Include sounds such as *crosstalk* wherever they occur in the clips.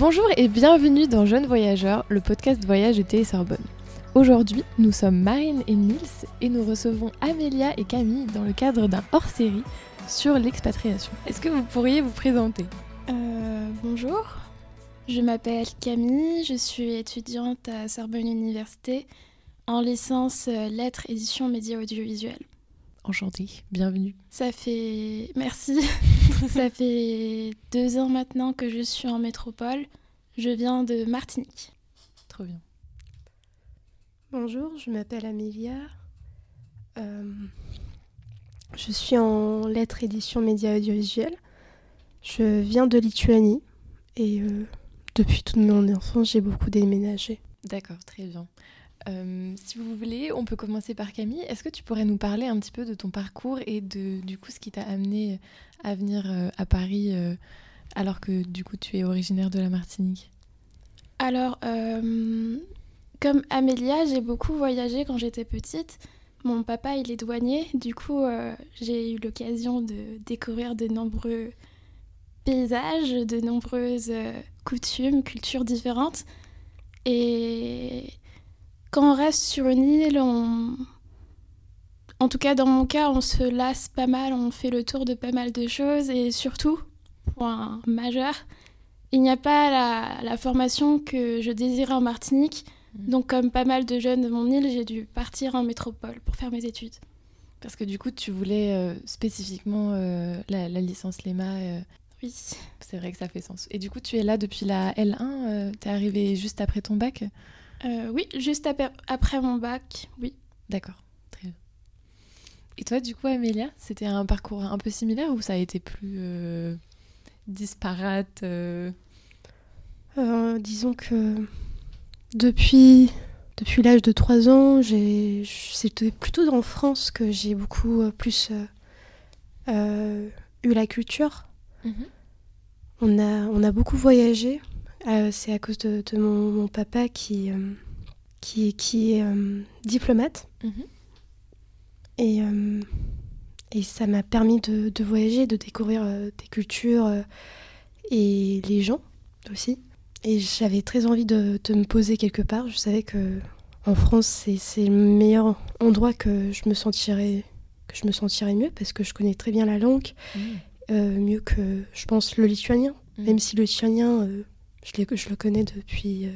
Bonjour et bienvenue dans Jeunes Voyageurs, le podcast voyage de TS Sorbonne. Aujourd'hui, nous sommes Marine et Nils et nous recevons Amélia et Camille dans le cadre d'un hors-série sur l'expatriation. Est-ce que vous pourriez vous présenter? Euh, bonjour, je m'appelle Camille, je suis étudiante à Sorbonne Université en licence euh, lettres, édition, médias audiovisuels. Enchantée, bienvenue. Ça fait... Merci. *laughs* Ça fait deux ans maintenant que je suis en métropole. Je viens de Martinique. Trop bien. Bonjour, je m'appelle Amélia. Euh, je suis en lettres, édition, médias audiovisuels. Je viens de Lituanie et euh, depuis toute mon enfance, j'ai beaucoup déménagé. D'accord, très bien. Euh, si vous voulez, on peut commencer par Camille. Est-ce que tu pourrais nous parler un petit peu de ton parcours et de du coup ce qui t'a amené à venir euh, à Paris euh, alors que du coup tu es originaire de la Martinique Alors, euh, comme Amélia, j'ai beaucoup voyagé quand j'étais petite. Mon papa, il est douanier. Du coup, euh, j'ai eu l'occasion de découvrir de nombreux paysages, de nombreuses euh, coutumes, cultures différentes. Et quand on reste sur une île, on... en tout cas dans mon cas, on se lasse pas mal, on fait le tour de pas mal de choses. Et surtout, point majeur, il n'y a pas la, la formation que je désirais en Martinique. Mhm. Donc, comme pas mal de jeunes de mon île, j'ai dû partir en métropole pour faire mes études. Parce que du coup tu voulais euh, spécifiquement euh, la, la licence LEMA. euh, Oui. c'est vrai que ça fait sens. Et du coup tu es là depuis la L1. euh, T'es arrivé juste après ton bac? Oui, juste après, après mon bac, oui. D'accord, très bien. Et toi, du coup, Amélia, c'était un parcours un peu similaire ou ça a été plus disparate euh, Euh, disons que depuis, depuis l'âge de 3 ans, c'était plutôt en France que j'ai beaucoup euh, plus eu la culture. On a, on a beaucoup voyagé. Euh, c'est à cause de, de mon, mon papa qui, euh, qui, qui est euh, diplomate. Mhm. Et, et ça m'a permis de, de voyager, de découvrir euh, des cultures euh, et les gens aussi. Et j'avais très envie de, de me poser quelque part. Je savais que en France, c'est le meilleur endroit que je me sentirais que je me sentirais mieux parce que je connais très bien la langue, Mhm. euh, mieux que je pense le lituanien. Mhm. Même si le lituanien, euh, je, je le connais depuis, euh,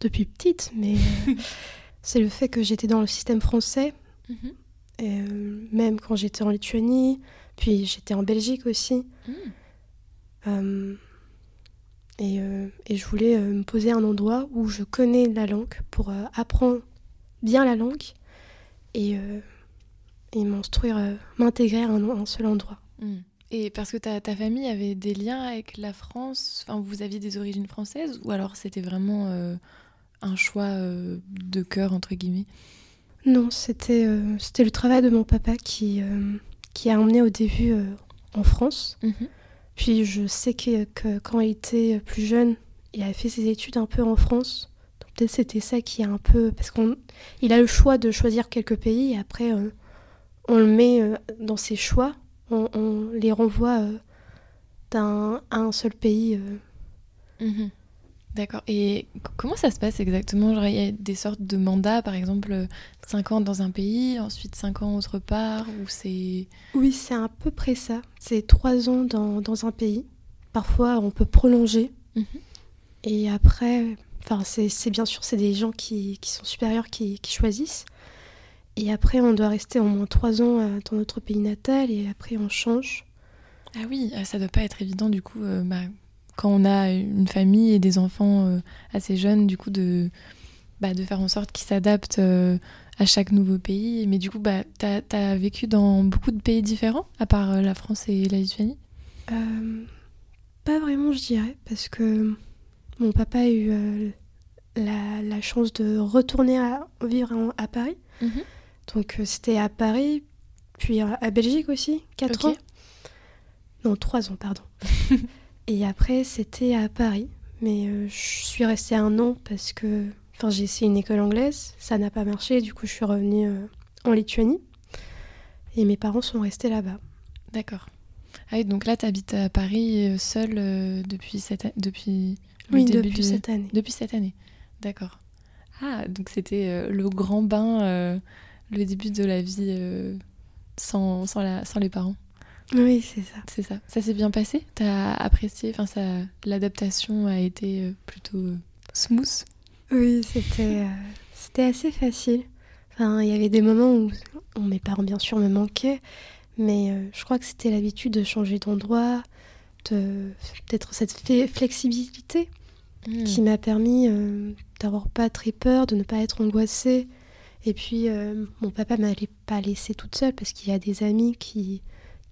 depuis petite, mais *laughs* c'est le fait que j'étais dans le système français, Mhm. Euh, même quand j'étais en Lituanie, puis j'étais en Belgique aussi. Mhm. Euh, et, euh, et je voulais me poser à un endroit où je connais la langue pour apprendre bien la langue et, et m'instruire, m'intégrer à un, un seul endroit. Mhm. Et parce que ta, ta famille avait des liens avec la France, enfin, vous aviez des origines françaises ou alors c'était vraiment euh, un choix euh, de cœur, entre guillemets? Non, c'était euh, c'était le travail de mon papa qui, euh, qui a emmené au début euh, en France. Mhm. Puis je sais que, que quand il était plus jeune, il avait fait ses études un peu en France. Donc peut-être c'était ça qui a un peu... Parce qu'il a le choix de choisir quelques pays et après on le met dans ses choix. On, on les renvoie d'un à un seul pays. euh. D'accord. Et comment ça se passe exactement? Genre, il y a des sortes de mandats, par exemple, 5 ans dans un pays, ensuite 5 ans autre part, ou c'est... Oui, c'est à peu près ça. C'est trois ans dans, dans un pays. Parfois, on peut prolonger. Mhm. Et après, c'est bien sûr, c'est des gens qui, qui sont supérieurs qui, qui choisissent. Et après, on doit rester au moins trois ans euh, dans notre pays natal et après, on change. Ah oui, euh, ça doit pas être évident du coup, euh, bah, quand on a une famille et des enfants euh, assez jeunes, du coup, de, bah, de faire en sorte qu'ils s'adaptent euh, à chaque nouveau pays. Mais du coup, bah, t'as as vécu dans beaucoup de pays différents, à part euh, la France et la Lituanie? Euh, pas vraiment, je dirais, parce que mon papa a eu euh, la, la chance de retourner à, vivre à Paris. Donc, euh, c'était à Paris, puis à, Belgique aussi, quatre Ok. ans. Non, trois ans, pardon. *laughs* Et après, c'était à Paris. Mais euh, je suis restée un an parce que enfin, j'ai essayé une école anglaise, ça n'a pas marché, du coup je suis revenue euh, en Lituanie. Et mes parents sont restés là-bas. D'accord. Ah oui, donc là, tu habites à Paris euh, seule euh, depuis, cette... depuis Oui, depuis cette année. Depuis cette année, d'accord. Ah, donc c'était le grand bain, le début de la vie sans, sans, la, sans les parents. Oui, c'est ça. C'est ça. Ça s'est bien passé? T'as apprécié? Enfin, ça, l'adaptation a été plutôt smooth? Oui, c'était, c'était assez facile. Enfin, il y avait des moments où mes parents, bien sûr, me manquaient, mais je crois que c'était l'habitude de changer d'endroit, de, peut-être cette flexibilité hmm. qui m'a permis d'avoir pas très peur, de ne pas être angoissée. Et puis, euh, mon papa m'allait pas laisser toute seule parce qu'il y a des amis qui,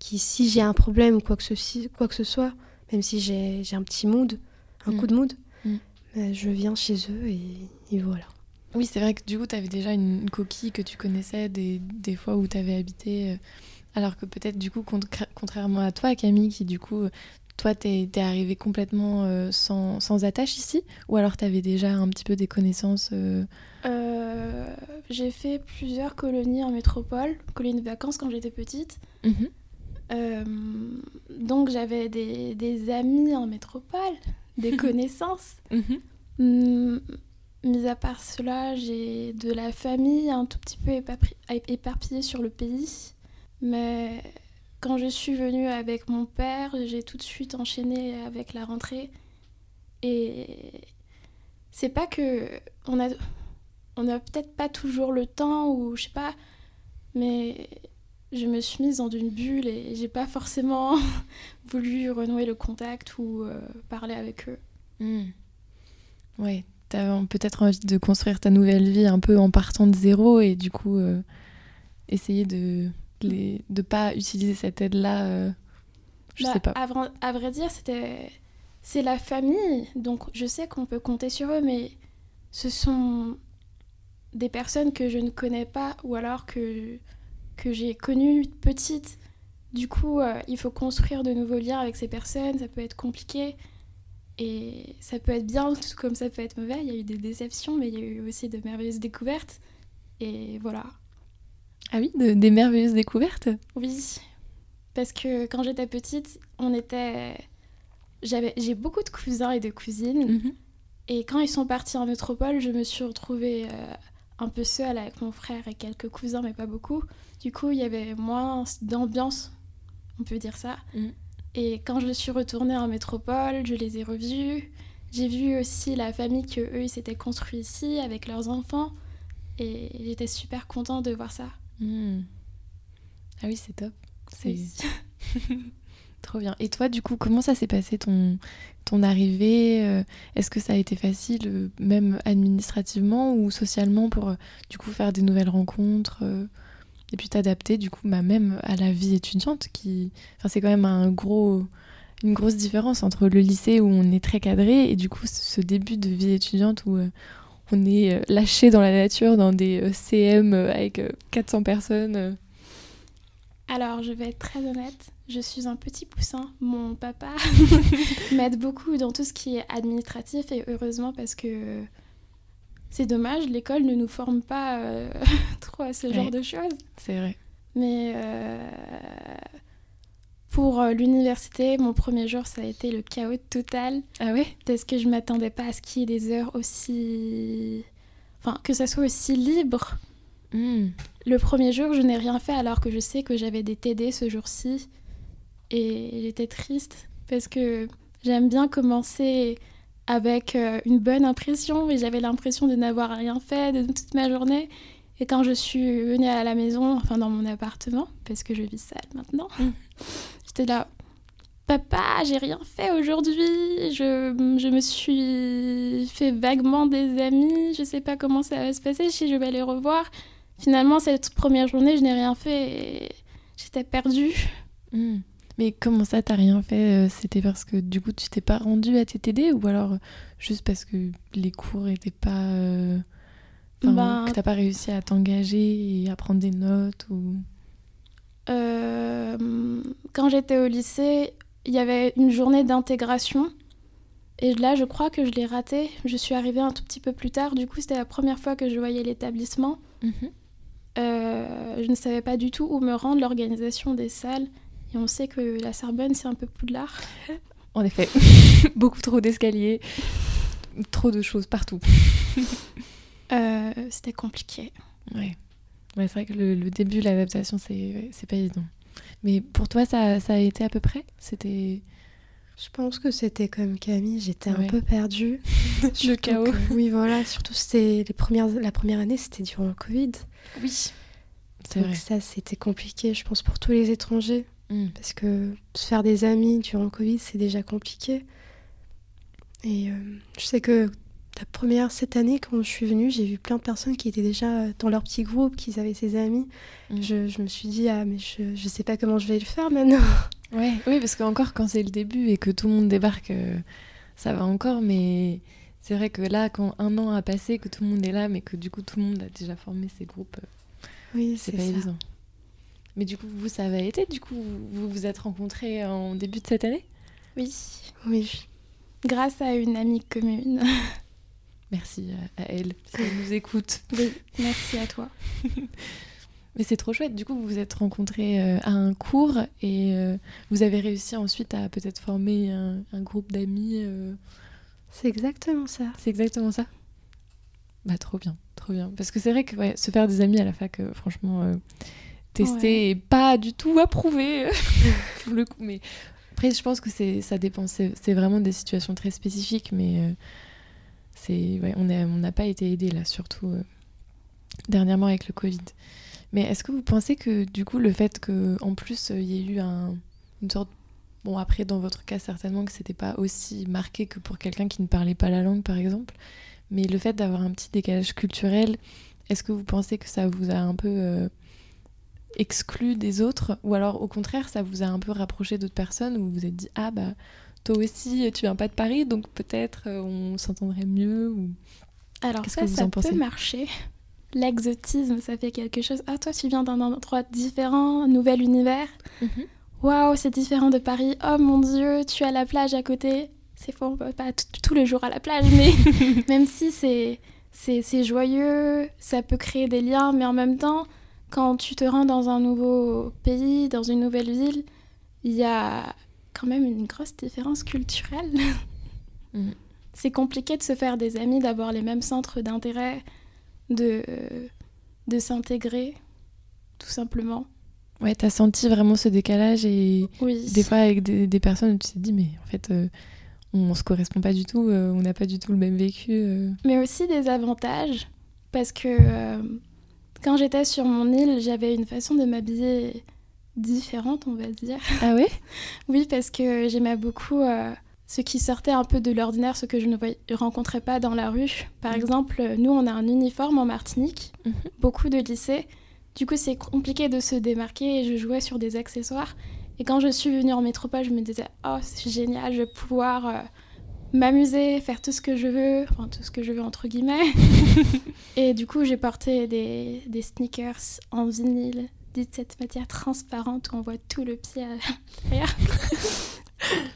qui si j'ai un problème ou quoi que, ce, quoi que ce soit, même si j'ai un petit mood, un coup mm. de mood, mm. bah, je viens chez eux et, voilà. Oui, c'est vrai que du coup, tu avais déjà une, coquille que tu connaissais des, des fois où tu avais habité. Euh, alors que peut-être, du coup, contrairement à toi, Camille, qui du coup toi, t'es es arrivé complètement euh, sans, sans, attache ici Ou alors t'avais déjà un petit peu des connaissances euh euh, J'ai fait plusieurs colonies en métropole, colonies de vacances quand j'étais petite. Mhm. donc j'avais des, des, amis en métropole, des *laughs* connaissances. Mhm. Mm, mis à part cela, j'ai de la famille un tout petit peu éparpillée sur le pays. Mais quand je suis venue avec mon père, j'ai tout de suite enchaîné avec la rentrée. Et c'est pas que on a on a peut-être pas toujours le temps ou je sais pas, mais je me suis mise dans une bulle et j'ai pas forcément *laughs* voulu renouer le contact ou euh, parler avec eux. Hmm. Ouais, t'as peut-être envie de construire ta nouvelle vie un peu en partant de zéro et du coup euh, essayer de les, de pas utiliser cette aide-là euh, Je bah, sais pas. À, vrai dire, c'était c'est la famille, donc je sais qu'on peut compter sur eux, mais ce sont des personnes que je ne connais pas ou alors que, que j'ai connues petites. Du coup, euh, il faut construire de nouveaux liens avec ces personnes, ça peut être compliqué. Et ça peut être bien tout comme ça peut être mauvais. Il y a eu des déceptions, mais il y a eu aussi de merveilleuses découvertes. Et voilà. Ah oui, des merveilleuses découvertes? Oui, parce que quand j'étais petite, on était... J'avais, j'ai beaucoup de cousins et de cousines. Mhm. Et quand ils sont partis en métropole, je me suis retrouvée euh, un peu seule avec mon frère et quelques cousins, mais pas beaucoup. Du coup, il y avait moins d'ambiance, on peut dire ça. Mhm. Et quand je suis retournée en métropole, je les ai revus. J'ai vu aussi la famille que eux ils s'étaient construits ici avec leurs enfants. Et j'étais super contente de voir ça. Hmm. Ah oui, c'est top. C'est *laughs* trop bien. Et toi, du coup, comment ça s'est passé ton, ton arrivée euh, Est-ce que ça a été facile, euh, même administrativement ou socialement, pour euh, du coup faire des nouvelles rencontres et puis t'adapter du coup bah, même à la vie étudiante qui enfin c'est quand même un gros une grosse différence entre le lycée où on est très cadré et du coup ce début de vie étudiante où on est euh, lâché dans la nature, dans des euh, CM euh, avec 400 personnes Alors, je vais être très honnête, je suis un petit poussin. Mon papa *laughs* *laughs* m'aide beaucoup dans tout ce qui est administratif et heureusement parce que c'est dommage, l'école ne nous forme pas *laughs* trop à ce genre de choses. C'est vrai. Mais pour euh, l'université, mon premier jour, ça a été le chaos total. Ah oui Parce que je m'attendais pas à ce qu'il y ait des heures aussi... Enfin, que ça soit aussi libre. Hmm. Le premier jour, je n'ai rien fait alors que je sais que j'avais des TD ce jour-ci. Et j'étais triste parce que j'aime bien commencer avec euh, une bonne impression et j'avais l'impression de n'avoir rien fait de toute ma journée. Et quand je suis venue à la maison, enfin dans mon appartement, parce que je vis seule maintenant, hmm. *laughs* J'étais là, papa, j'ai rien fait aujourd'hui, je, je, me suis fait vaguement des amis, je sais pas comment ça va se passer, si je vais les revoir. Finalement, cette première journée, je n'ai rien fait et j'étais perdue. Hmm. Mais comment ça, t'as rien fait euh, C'était parce que du coup, tu t'es pas rendu à TTD ou alors juste parce que les cours étaient pas. Euh... Ben... que t'as pas réussi à t'engager et à prendre des notes ou? Euh, quand j'étais au lycée, il y avait une journée d'intégration. Et là, je crois que je l'ai raté. Je suis arrivée un tout petit peu plus tard. Du coup, c'était la première fois que je voyais l'établissement. Mhm. Euh, je ne savais pas du tout où me rendre l'organisation des salles. Et on sait que la Sorbonne, c'est un peu plus de l'art. En effet, *laughs* beaucoup trop d'escaliers. trop de choses partout. *laughs* Euh, c'était compliqué. Ouais. ouais c'est vrai que le, le début, l'adaptation, c'est pas évident. Mais pour toi, ça, ça, a été à peu près? C'était. Je pense que c'était comme Camille, j'étais un peu perdue. *laughs* le chaos. oui, voilà, surtout c'était les premières, la première année, c'était durant le Covid. Oui. Donc vrai. ça, c'était compliqué, je pense, pour tous les étrangers. Mm. Parce que se faire des amis durant le Covid, c'est déjà compliqué. Et euh, je sais que la première, cette année, quand je suis venue, j'ai vu plein de personnes qui étaient déjà dans leur petit groupe, qui avaient ses amis. Mm. Je, je, me suis dit, ah, mais je, ne sais pas comment je vais le faire maintenant. *laughs* Ouais, oui, parce qu'encore quand c'est le début et que tout le monde débarque, euh, ça va encore, mais c'est vrai que là, quand un an a passé, que tout le monde est là, mais que du coup tout le monde a déjà formé ses groupes, euh, oui, c'est pas évident. Mais du coup, vous, ça va été Du coup, vous vous êtes rencontrés en début de cette année? Oui. Oui. Grâce à une amie commune. *laughs* Merci à, elle, si elle nous écoute. *laughs* Oui, merci à toi. *laughs* Mais c'est trop chouette. Du coup, vous vous êtes rencontrés euh, à un cours et euh, vous avez réussi ensuite à peut-être former un, groupe d'amis. Euh. C'est exactement ça. C'est exactement ça? Bah trop bien, trop bien. Parce que c'est vrai que se faire des amis à la fac, franchement, tester et pas du tout approuvé *laughs* pour le coup. Mais après, je pense que c'est ça dépend. C'est vraiment des situations très spécifiques, mais c'est ouais, on n'a pas été aidé là, surtout dernièrement avec le Covid. Mais est-ce que vous pensez que du coup le fait qu'en plus il y ait eu un, une sorte bon après dans votre cas certainement que c'était pas aussi marqué que pour quelqu'un qui ne parlait pas la langue par exemple, mais le fait d'avoir un petit décalage culturel, est-ce que vous pensez que ça vous a un peu euh, exclu des autres ou alors au contraire ça vous a un peu rapproché d'autres personnes où vous vous êtes dit ah bah toi aussi tu viens pas de Paris donc peut-être euh, on s'entendrait mieux ou alors ça, que vous ça en peut marcher l'exotisme, ça fait quelque chose. Ah, toi, tu viens d'un endroit différent, nouvel univers. Mhm. Waouh, c'est différent de Paris. Oh mon Dieu, tu as la plage à côté. C'est faux, on peut pas tous les jours à la plage, mais *laughs* même si c'est c'est joyeux, ça peut créer des liens, mais en même temps, quand tu te rends dans un nouveau pays, dans une nouvelle ville, il y a quand même une grosse différence culturelle. *laughs* Mhm. C'est compliqué de se faire des amis, d'avoir les mêmes centres d'intérêt, de, de s'intégrer, tout simplement. Ouais, t'as senti vraiment ce décalage et des fois avec des, des personnes, tu t'es dit, mais en fait, euh, on, se correspond pas du tout, euh, on n'a pas du tout le même vécu. Euh. Mais aussi des avantages, parce que quand j'étais sur mon île, j'avais une façon de m'habiller différente, on va dire. Ah oui? *laughs* Oui, parce que j'aimais beaucoup ce qui sortait un peu de l'ordinaire, ce que je ne rencontrais pas dans la rue. Par mhm. exemple, nous, on a un uniforme en Martinique, mhm. beaucoup de lycées. Du coup, c'est compliqué de se démarquer et je jouais sur des accessoires. Et quand je suis venue en métropole, je me disais, oh, c'est génial, je vais pouvoir euh, m'amuser, faire tout ce que je veux, enfin tout ce que je veux entre guillemets. *laughs* et du coup, j'ai porté des, des sneakers en vinyle, de cette matière transparente où on voit tout le pied à. *laughs*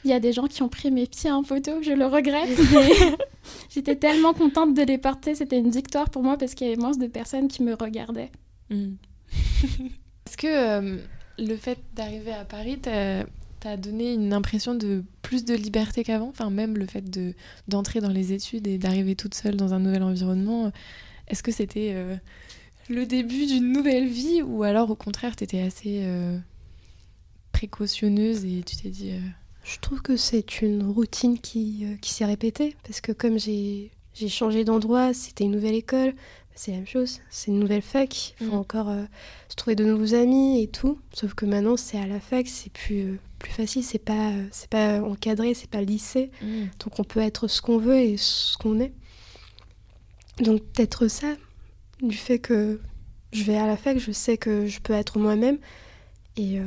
Il y a des gens qui ont pris mes pieds en photo, je le regrette. *laughs* J'étais tellement contente de les porter, c'était une victoire pour moi parce qu'il y avait moins de personnes qui me regardaient. Hmm. Est-ce que euh, le fait d'arriver à Paris t'a donné une impression de plus de liberté qu'avant? Enfin, même le fait de d'entrer dans les études et d'arriver toute seule dans un nouvel environnement, est-ce que c'était euh, le début d'une nouvelle vie ou alors au contraire, t'étais assez euh, précautionneuse et tu t'es dit... Je trouve que c'est une routine qui, euh, qui s'est répétée, parce que comme j'ai changé d'endroit, c'était une nouvelle école, c'est la même chose, c'est une nouvelle fac, il faut mm. encore euh, se trouver de nouveaux amis et tout, sauf que maintenant c'est à la fac, c'est plus, euh, plus facile, c'est pas, c'est pas encadré, c'est pas lycée, mm. donc on peut être ce qu'on veut et ce qu'on est. Donc peut-être ça, du fait que je vais à la fac, je sais que je peux être moi-même et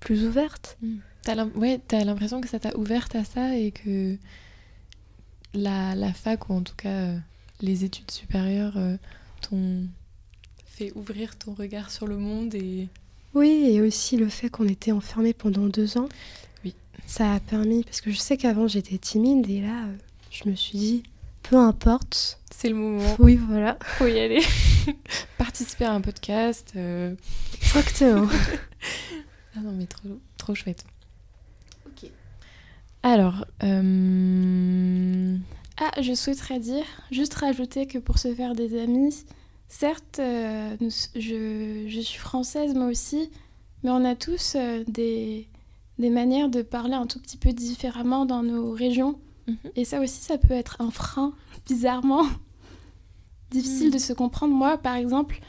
plus ouverte. Mm. T'as ouais, as l'impression que ça t'a ouverte à ça et que la, la, fac, ou en tout cas euh, les études supérieures, euh, t'ont fait ouvrir ton regard sur le monde et... Oui, et aussi le fait qu'on était enfermés pendant deux ans. Oui. Ça a permis, parce que je sais qu'avant j'étais timide et là, euh, je me suis dit, peu importe. C'est le moment. Oui, voilà. Faut y aller. *laughs* Participer à un podcast. Exactement. *laughs* ah non, mais trop, trop chouette. Alors, euh, Ah, je souhaiterais dire, juste rajouter que pour se faire des amis, certes, euh, je, je, suis française moi aussi, mais on a tous euh, des, des manières de parler un tout petit peu différemment dans nos régions. Mhm. Et ça aussi, ça peut être un frein, bizarrement. *laughs* Difficile de se comprendre. Moi, par exemple,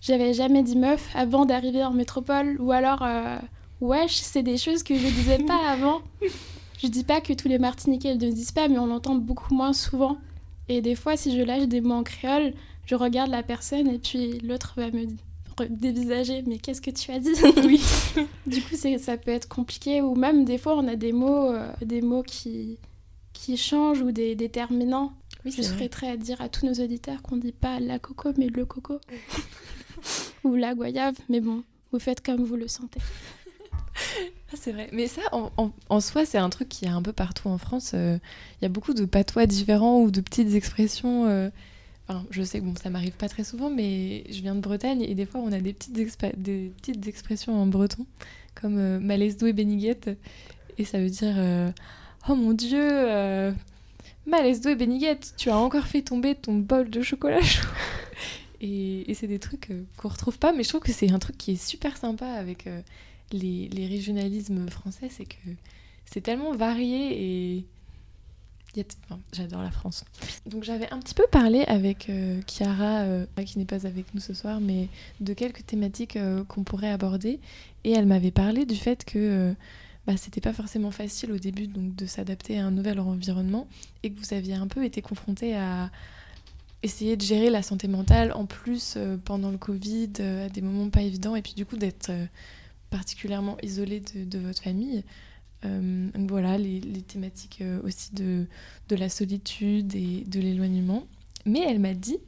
j'avais jamais dit meuf avant d'arriver en métropole, ou alors euh, wesh, c'est des choses que je disais pas *laughs* avant. Je dis pas que tous les Martiniquais ne disent pas, mais on l'entend beaucoup moins souvent. Et des fois, si je lâche des mots en créole, je regarde la personne et puis l'autre va me dévisager. Mais qu'est-ce que tu as dit? *laughs* Oui. *laughs* du coup, ça peut être compliqué. Ou même des fois, on a des mots, euh, des mots qui, qui changent ou des déterminants. je serais très à dire à tous nos auditeurs qu'on dit pas la coco, mais le coco. *laughs* ou la goyave. Mais bon, vous faites comme vous le sentez. Ah, c'est vrai. Mais ça, en, soi, c'est un truc qui est un peu partout en France. Euh, il y a beaucoup de patois différents ou de petites expressions. Euh, enfin, je sais que bon, ça m'arrive pas très souvent, mais je viens de Bretagne et des fois, on a des petites, des petites expressions en breton, comme euh, malaise et béniguette. Et ça veut dire Oh mon Dieu, euh, malaise et béniguette, tu as encore fait tomber ton bol de chocolat chaud. *laughs* et, et c'est des trucs qu'on retrouve pas, mais je trouve que c'est un truc qui est super sympa avec les, régionalismes français, c'est que c'est tellement varié et J'adore la France. Donc j'avais un petit peu parlé avec euh, Chiara, euh, qui n'est pas avec nous ce soir, mais de quelques thématiques euh, qu'on pourrait aborder. Et elle m'avait parlé du fait que bah, c'était pas forcément facile au début donc, de s'adapter à un nouvel environnement et que vous aviez un peu été confronté à essayer de gérer la santé mentale en plus pendant le Covid, à des moments pas évidents, et puis du coup d'être particulièrement isolé de, votre famille. Euh, voilà, les, thématiques euh, aussi de, de, la solitude et de l'éloignement. Mais elle m'a dit,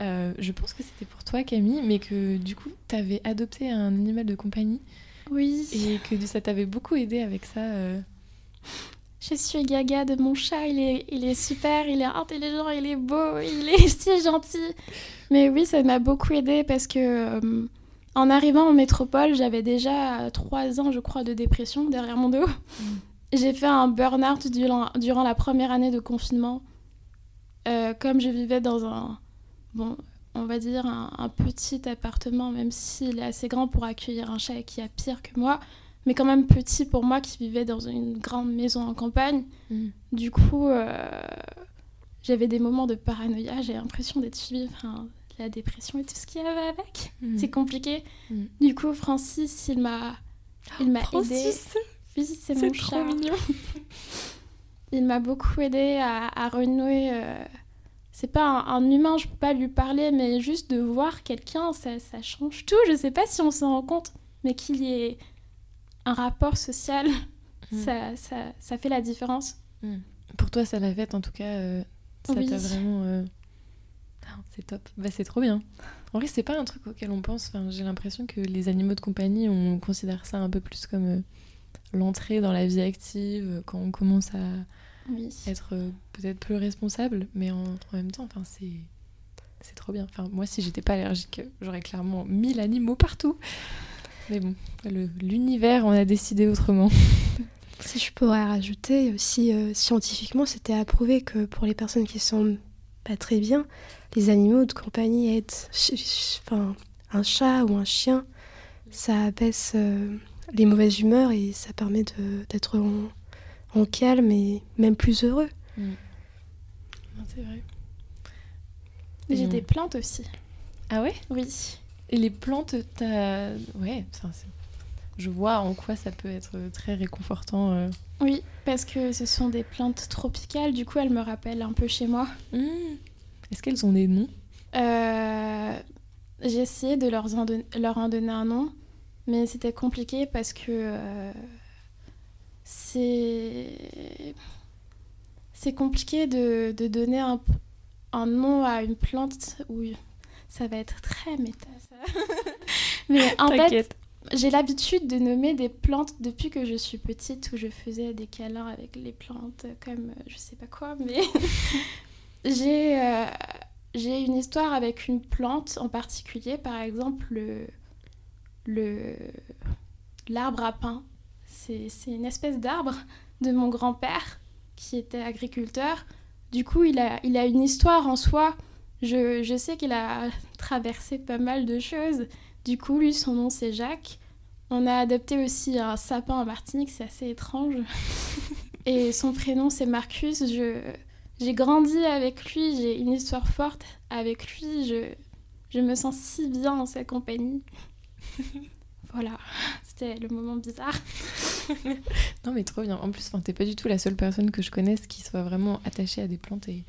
euh, je pense que c'était pour toi Camille, mais que du coup, tu avais adopté un animal de compagnie. Oui. Et que ça t'avait beaucoup aidé avec ça. Je suis gaga de mon chat, il est, il est super, il est intelligent, il est beau, il est *laughs* si gentil. Mais oui, ça m'a beaucoup aidé parce que en arrivant en métropole, j'avais déjà trois ans, je crois, de dépression derrière mon dos. Mm. J'ai fait un burn-out durant, la première année de confinement. Euh, comme je vivais dans un, bon, on va dire un, petit appartement, même s'il est assez grand pour accueillir un chat qui a pire que moi, mais quand même petit pour moi qui vivais dans une grande maison en campagne. Mm. Du coup, euh, j'avais des moments de paranoïa, j'ai l'impression d'être suivie la dépression et tout ce qu'il y avait avec. Mm. C'est compliqué. Mm. Du coup, Francis, il m'a il m'a aidé. Oui, c'est mon trop mignon. *laughs* il m'a beaucoup aidé à, renouer. Euh, c'est pas un, humain, je peux pas lui parler, mais juste de voir quelqu'un, ça, ça, change tout. Je sais pas si on s'en rend compte, mais qu'il y ait un rapport social, *laughs* mm. ça, ça, ça, fait la différence. Pour toi, ça l'a fait en tout cas. Euh, ça t'a vraiment. Euh, c'est top. Bah, c'est trop bien. En vrai, c'est pas un truc auquel on pense. Enfin, j'ai l'impression que les animaux de compagnie, on considère ça un peu plus comme euh, l'entrée dans la vie active, euh, quand on commence à être euh, peut-être plus responsable. Mais en, même temps, enfin, c'est c'est trop bien. Enfin, moi, si j'étais pas allergique, j'aurais clairement mille animaux partout. Mais bon, l'univers, on a décidé autrement. *laughs* Si je pourrais rajouter aussi, scientifiquement, c'était approuvé que pour les personnes qui sont pas très bien, les animaux de compagnie aident. Enfin, un chat ou un chien, ça abaisse euh, les mauvaises humeurs et ça permet d'être en, calme et même plus heureux. Mm. C'est vrai. J'ai des plantes aussi. Ah ouais? Oui. Et les plantes, t'as... Ouais, je vois en quoi ça peut être très réconfortant. Euh. Oui, parce que ce sont des plantes tropicales, du coup elles me rappellent un peu chez moi. Mmh. Est-ce qu'elles ont des noms? Euh, J'ai essayé de leur en, leur en, donner un nom, mais c'était compliqué parce que euh, c'est c'est compliqué de, de donner un, un, nom à une plante où ça va être très méta. *laughs* mais en fait, j'ai l'habitude de nommer des plantes depuis que je suis petite où je faisais des câlins avec les plantes comme je sais pas quoi, mais *laughs* J'ai euh, j'ai une histoire avec une plante en particulier, par exemple le l'arbre à pain. C'est une espèce d'arbre de mon grand-père qui était agriculteur. Du coup, il a, il a une histoire en soi. Je, je sais qu'il a traversé pas mal de choses. Du coup, lui, son nom, c'est Jacques. On a adopté aussi un sapin en Martinique, c'est assez étrange. *laughs* Et son prénom, c'est Marcus. Je, j'ai grandi avec lui, j'ai une histoire forte avec lui. Je, je me sens si bien en sa compagnie. *laughs* voilà, c'était le moment bizarre. *laughs* non mais trop bien. En plus, t'es pas du tout la seule personne que je connaisse qui soit vraiment attachée à des plantes. Et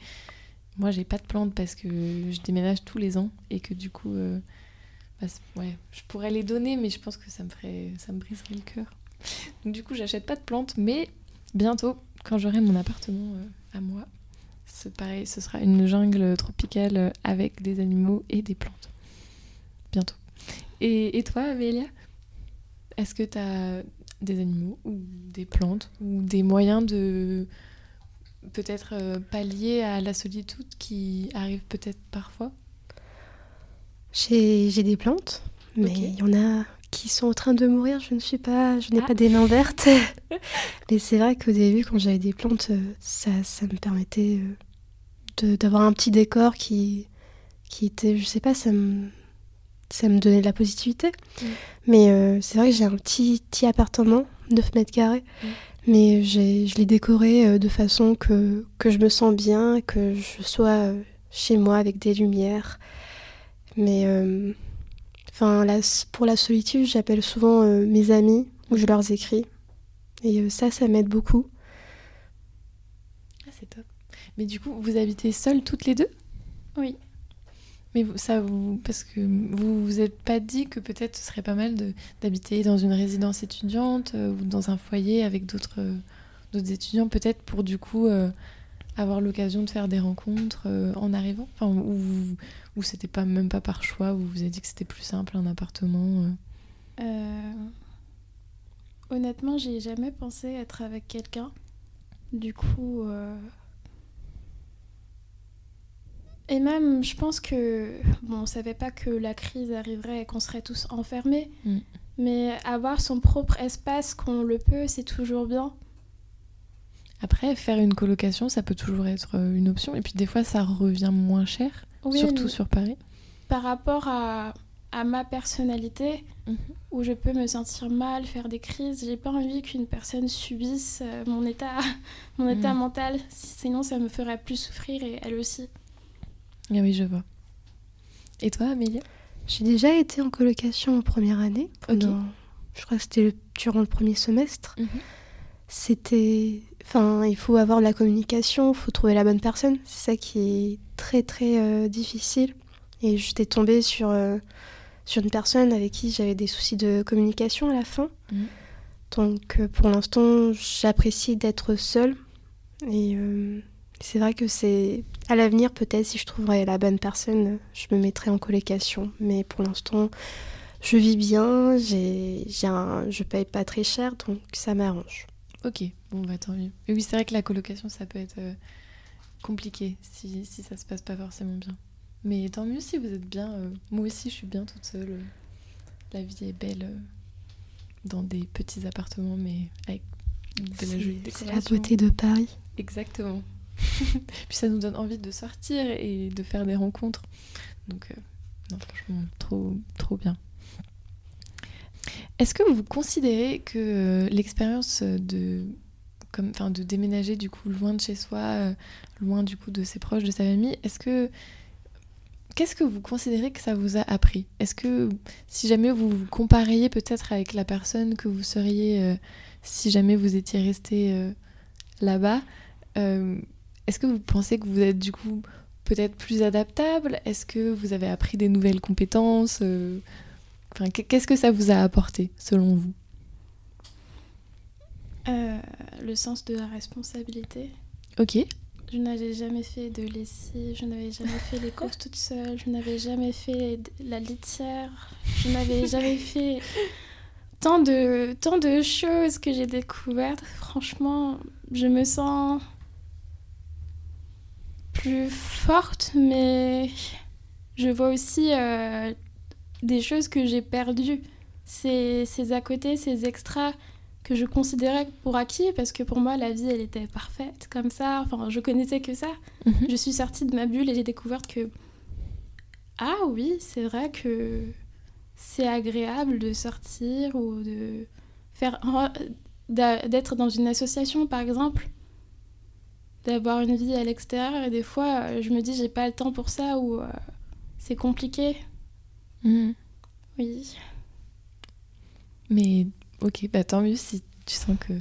moi, j'ai pas de plantes parce que je déménage tous les ans et que du coup, euh, ouais, je pourrais les donner, mais je pense que ça me ferait, briserait le cœur. Donc du coup, j'achète pas de plantes, mais bientôt, quand j'aurai mon appartement euh, à moi, c'est pareil, ce sera une jungle tropicale avec des animaux et des plantes. Bientôt. Et, et toi, Amélia Est-ce que tu as des animaux ou des plantes ou des moyens de peut-être euh, pallier à la solitude qui arrive peut-être parfois? J'ai des plantes, mais il y en a qui sont en train de mourir. Je ne suis pas, je n'ai ah. pas des mains vertes. *laughs* mais c'est vrai qu'au début, quand j'avais des plantes, euh, ça, ça me permettait euh, d'avoir un petit décor qui, qui était, je sais pas, ça me, ça me donnait de la positivité. Mm. Mais euh, c'est vrai que j'ai un petit, petit appartement, 9 mètres carrés. Mm. Mais je l'ai décoré de façon que, que je me sens bien, que je sois chez moi avec des lumières. Mais Enfin, pour la solitude, j'appelle souvent euh, mes amis ou je leur écris. Et euh, ça, ça m'aide beaucoup. Ah, c'est top. Mais du coup, vous habitez seules toutes les deux? Oui. Mais ça vous parce que vous vous êtes pas dit que peut-être ce serait pas mal d'habiter dans une résidence étudiante euh, ou dans un foyer avec d'autres d'autres étudiants peut-être pour du coup avoir l'occasion de faire des rencontres euh, en arrivant enfin, Ou, ou c'était pas, même pas par choix, ou vous avez dit que c'était plus simple un appartement euh? Euh, Honnêtement, j'ai jamais pensé être avec quelqu'un. Du coup. Et même, je pense que. Bon, on savait pas que la crise arriverait et qu'on serait tous enfermés. Mm. Mais avoir son propre espace, qu'on le peut, c'est toujours bien. Après, faire une colocation, ça peut toujours être euh, une option. Et puis des fois, ça revient moins cher, surtout sur Paris. Par rapport à, à ma personnalité, mhm. où je peux me sentir mal, faire des crises, j'ai pas envie qu'une personne subisse euh, mon état, *laughs* mon état mhm. mental. Sinon, ça me ferait plus souffrir et elle aussi. Ah oui, je vois. Et toi, Amélie? J'ai déjà été en colocation en première année. Pendant, Je crois que c'était durant le premier semestre. Mhm. C'était Enfin, il faut avoir de la communication, il faut trouver la bonne personne. C'est ça qui est très très euh, difficile. Et j'étais tombée sur, euh, sur une personne avec qui j'avais des soucis de communication à la fin. Mmh. Donc euh, pour l'instant, j'apprécie d'être seule. Et c'est vrai que c'est à l'avenir, peut-être, si je trouverais la bonne personne, je me mettrais en colocation. Mais pour l'instant, je vis bien, j'ai, un, je paye pas très cher, donc ça m'arrange. Ok, bon, bah tant mieux. Mais oui, c'est vrai que la colocation, ça peut être euh, compliqué si, si ça se passe pas forcément bien. Mais tant mieux si vous êtes bien. Euh, moi aussi, je suis bien toute seule. La vie est belle euh, dans des petits appartements, mais avec de la jolie décoration. C'est la beauté de Paris. Exactement. *laughs* Puis ça nous donne envie de sortir et de faire des rencontres. Donc, non, franchement, trop, trop bien. Est-ce que vous considérez que euh, l'expérience de, comme, de déménager du coup loin de chez soi, euh, loin du coup de ses proches, de sa famille, est-ce que qu'est-ce que vous considérez que ça vous a appris? Est-ce que si jamais vous vous compariez peut-être avec la personne que vous seriez euh, si jamais vous étiez resté là-bas, est-ce que vous pensez que vous êtes du coup peut-être plus adaptable? Est-ce que vous avez appris des nouvelles compétences Qu'est-ce que ça vous a apporté, selon vous? Euh, Le sens de la responsabilité. Ok. Je n'avais jamais fait de lessive, je n'avais jamais fait les courses toute seule, je n'avais jamais fait la litière, je n'avais jamais *laughs* fait tant de, tant de choses que j'ai découvertes. Franchement, je me sens plus forte, mais je vois aussi euh, des choses que j'ai perdues. Ces, ces à côté, ces extras que je considérais pour acquis parce que pour moi la vie elle était parfaite comme ça. Enfin, je connaissais que ça. Mhm. Je suis sortie de ma bulle et j'ai découvert que ah oui, c'est vrai que c'est agréable de sortir ou de faire d'être dans une association par exemple, d'avoir une vie à l'extérieur et des fois je me dis j'ai pas le temps pour ça ou euh, c'est compliqué. Mhm. Oui. Mais ok, bah tant mieux si tu sens que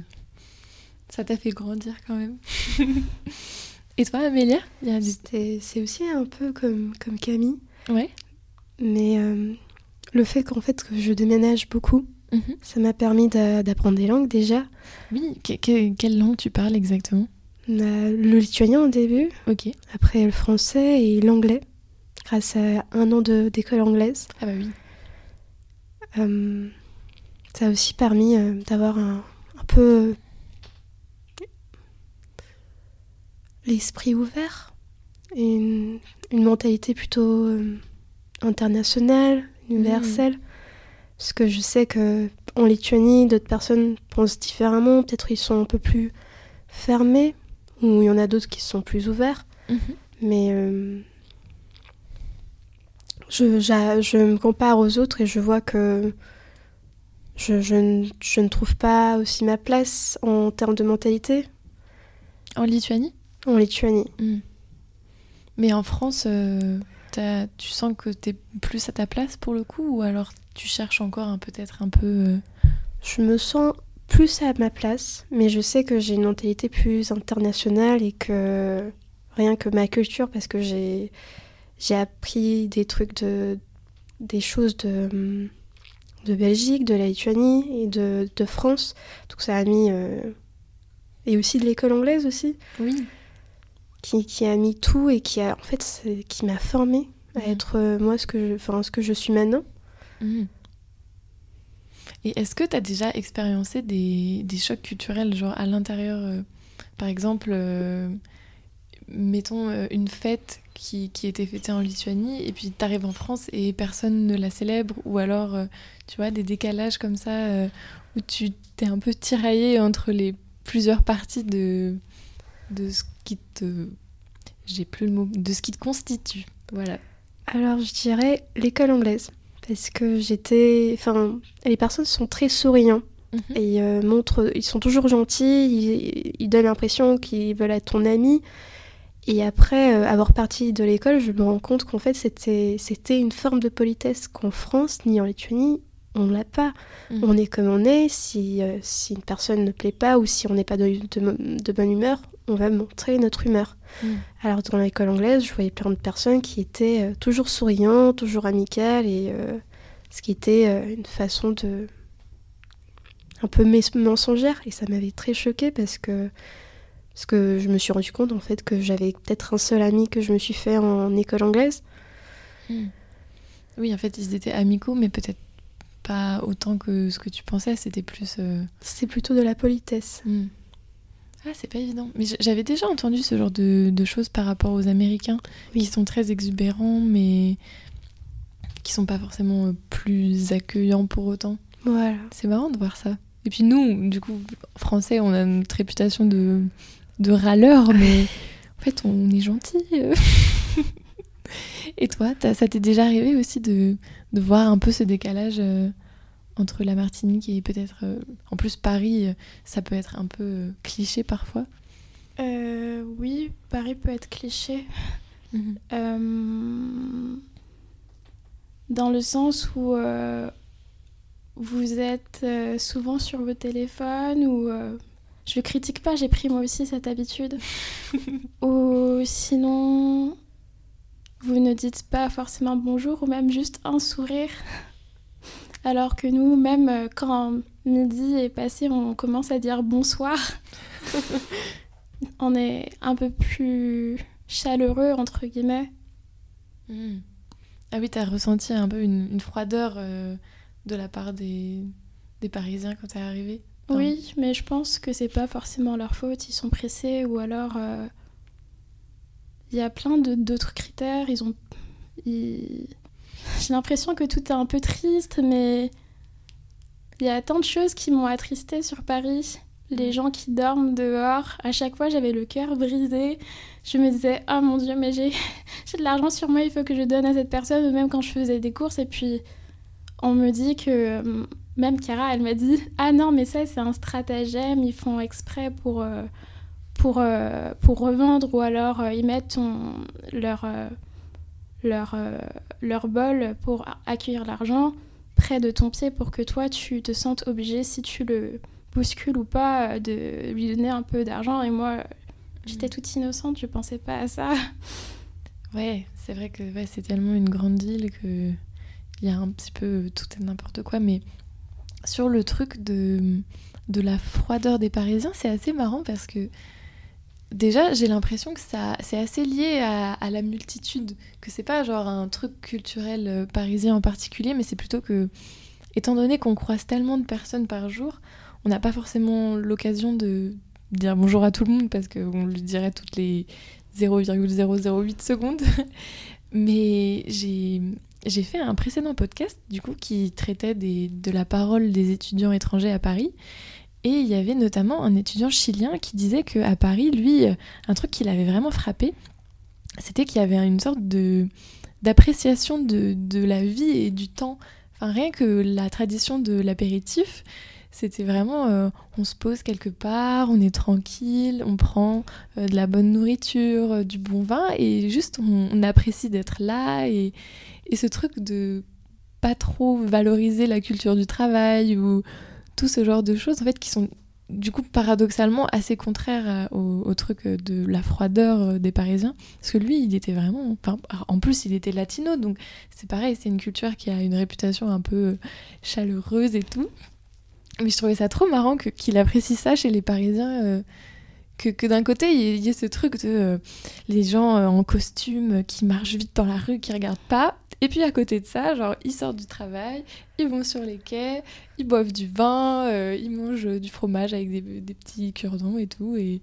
ça t'a fait grandir quand même. *laughs* Et toi, Amélia du... C'est aussi un peu comme, comme Camille, Ouais. mais euh, le fait qu'en fait que je déménage beaucoup, Mhm. ça m'a permis d'a- d'apprendre des langues déjà. Oui, que- que- quelle langue tu parles exactement? A le lituanien au début, Ok. après le français et l'anglais, grâce à un an d'école anglaise. Ah bah oui. Euh, ça a aussi permis euh, d'avoir un, un peu l'esprit ouvert, et une, une mentalité plutôt euh, internationale, universelle. Parce que je sais que en Lituanie, d'autres personnes pensent différemment. Peut-être ils sont un peu plus fermés, ou il y en a d'autres qui sont plus ouverts. Mhm. Mais je, je me compare aux autres et je vois que je, je ne, je ne trouve pas aussi ma place en termes de mentalité En Lituanie? En Lituanie. Mhm. Mais en France, euh, tu sens que t'es plus à ta place pour le coup ou alors tu cherches encore un peut-être un peu... euh, Je me sens plus à ma place, mais je sais que j'ai une mentalité plus internationale et que rien que ma culture, parce que j'ai j'ai appris des trucs de des choses de de Belgique, de la Lituanie et de, de France. Donc ça a mis euh, et aussi de l'école anglaise aussi, Oui. qui, qui a mis tout et qui a en fait qui m'a formée à Mhm. être euh, moi ce que je, enfin ce que je suis maintenant. Mhm. Et est-ce que tu as déjà expériencé des, des chocs culturels, genre à l'intérieur, euh, par exemple, euh, mettons euh, une fête qui, qui était fêtée en Lituanie, et puis tu arrives en France et personne ne la célèbre, ou alors, euh, tu vois, des décalages comme ça, euh, où tu t'es un peu tiraillé entre les plusieurs parties de, de ce qui te... J'ai plus le mot, de ce qui te constitue. Voilà. Alors je dirais l'école anglaise parce que j'étais enfin les personnes sont très souriants Mhm. et euh, montrent ils sont toujours gentils, ils, ils donnent l'impression qu'ils veulent être ton ami et après euh, avoir parti de l'école, je me rends compte qu'en fait c'était c'était une forme de politesse qu'en France ni en Lituanie on l'a pas. Mhm. On est comme on est. Si, euh, si une personne ne plaît pas ou si on n'est pas de, de- de bonne humeur, on va montrer notre humeur. Mhm. Alors dans l'école anglaise, je voyais plein de personnes qui étaient euh, toujours souriantes, toujours amicales, et ce qui était une façon de un peu mensongère. Et ça m'avait très choquée parce que parce que je me suis rendu compte en fait que j'avais peut-être un seul ami que je me suis fait en école anglaise. Hmm. Oui, en fait, ils étaient amicaux, mais peut-être pas autant que ce que tu pensais. C'était plus. euh, C'était plutôt de la politesse. hmm. Ah, c'est pas évident. Mais j'avais déjà entendu ce genre de, de choses par rapport aux Américains, Oui. qui sont très exubérants, mais qui sont pas forcément euh, plus accueillants pour autant. Voilà. C'est marrant de voir ça. Et puis nous, du coup, français, on a notre réputation de, de râleur, mais *laughs* en fait, on est gentil. *laughs* Et toi, ça t'est déjà arrivé aussi de, de voir un peu ce décalage euh, entre la Martinique et peut-être... euh, en plus, Paris, euh, ça peut être un peu euh, cliché parfois? Oui, Paris peut être cliché. Euh, dans le sens où vous êtes souvent sur vos téléphones ou je critique pas, j'ai pris moi aussi cette habitude. *laughs* ou sinon vous ne dites pas forcément bonjour ou même juste un sourire. Alors que nous, même euh, quand midi est passé, on commence à dire bonsoir. *laughs* on est un peu plus chaleureux, entre guillemets. Mhm. Ah oui, t'as ressenti un peu une, une froideur euh, de la part des, des Parisiens quand t'es arrivé? Oui, mais je pense que c'est pas forcément leur faute. Ils sont pressés ou alors euh, il y a plein de- d'autres critères. Ils ont, ils- j'ai l'impression que tout est un peu triste, mais Il y a tant de choses qui m'ont attristée sur Paris. Les gens qui dorment dehors. À chaque fois, j'avais le cœur brisé. Je me disais, oh mon Dieu, mais *laughs* j'ai de l'argent sur moi, il faut que je donne à cette personne. Même quand je faisais des courses. Et puis, on me dit que, même Cara, elle m'a dit, ah non, mais ça, c'est un stratagème. Ils font exprès pour, euh, pour, euh, pour revendre. Ou alors, euh, ils mettent leur, leur, leur bol pour accueillir l'argent près de ton pied pour que toi, tu te sentes obligé, si tu le bouscules ou pas, de lui donner un peu d'argent. Et moi, j'étais mm. toute innocente, je pensais pas à ça. Ouais, c'est vrai que ouais, c'est tellement une grande ville que il y a un petit peu tout et n'importe quoi. Mais sur le truc de, de la froideur des Parisiens, c'est assez marrant parce que déjà, j'ai l'impression que ça, c'est assez lié à, la multitude, que c'est pas genre un truc culturel euh, parisien en particulier, mais c'est plutôt que, étant donné qu'on croise tellement de personnes par jour, on n'a pas forcément l'occasion de dire bonjour à tout le monde parce qu'on lui dirait toutes les 0,008 secondes. *laughs* mais j'ai j'ai fait un précédent podcast du coup qui traitait de la parole des étudiants étrangers à Paris et il y avait notamment un étudiant chilien qui disait qu'à Paris, lui, un truc qui l'avait vraiment frappé, c'était qu'il y avait une sorte d'appréciation de, la vie et du temps. Enfin, rien que la tradition de l'apéritif, c'était vraiment euh, on se pose quelque part, on est tranquille, on prend euh, de la bonne nourriture, euh, du bon vin et juste on, apprécie d'être là et, et, ce truc de pas trop valoriser la culture du travail ou tout ce genre de choses en fait qui sont du coup paradoxalement assez contraires au, truc de la froideur euh, des Parisiens. Parce que lui il était vraiment en plus il était latino donc c'est pareil c'est une culture qui a une réputation un peu chaleureuse et tout. Mais je trouvais ça trop marrant qu'il apprécie ça chez les Parisiens euh, que, que d'un côté il y, ait ce truc de euh, les gens en costume qui marchent vite dans la rue qui regardent pas et puis à côté de ça, genre, ils sortent du travail, ils vont sur les quais, ils boivent du vin, euh, ils mangent du fromage avec des, petits cure-dents et tout. Et,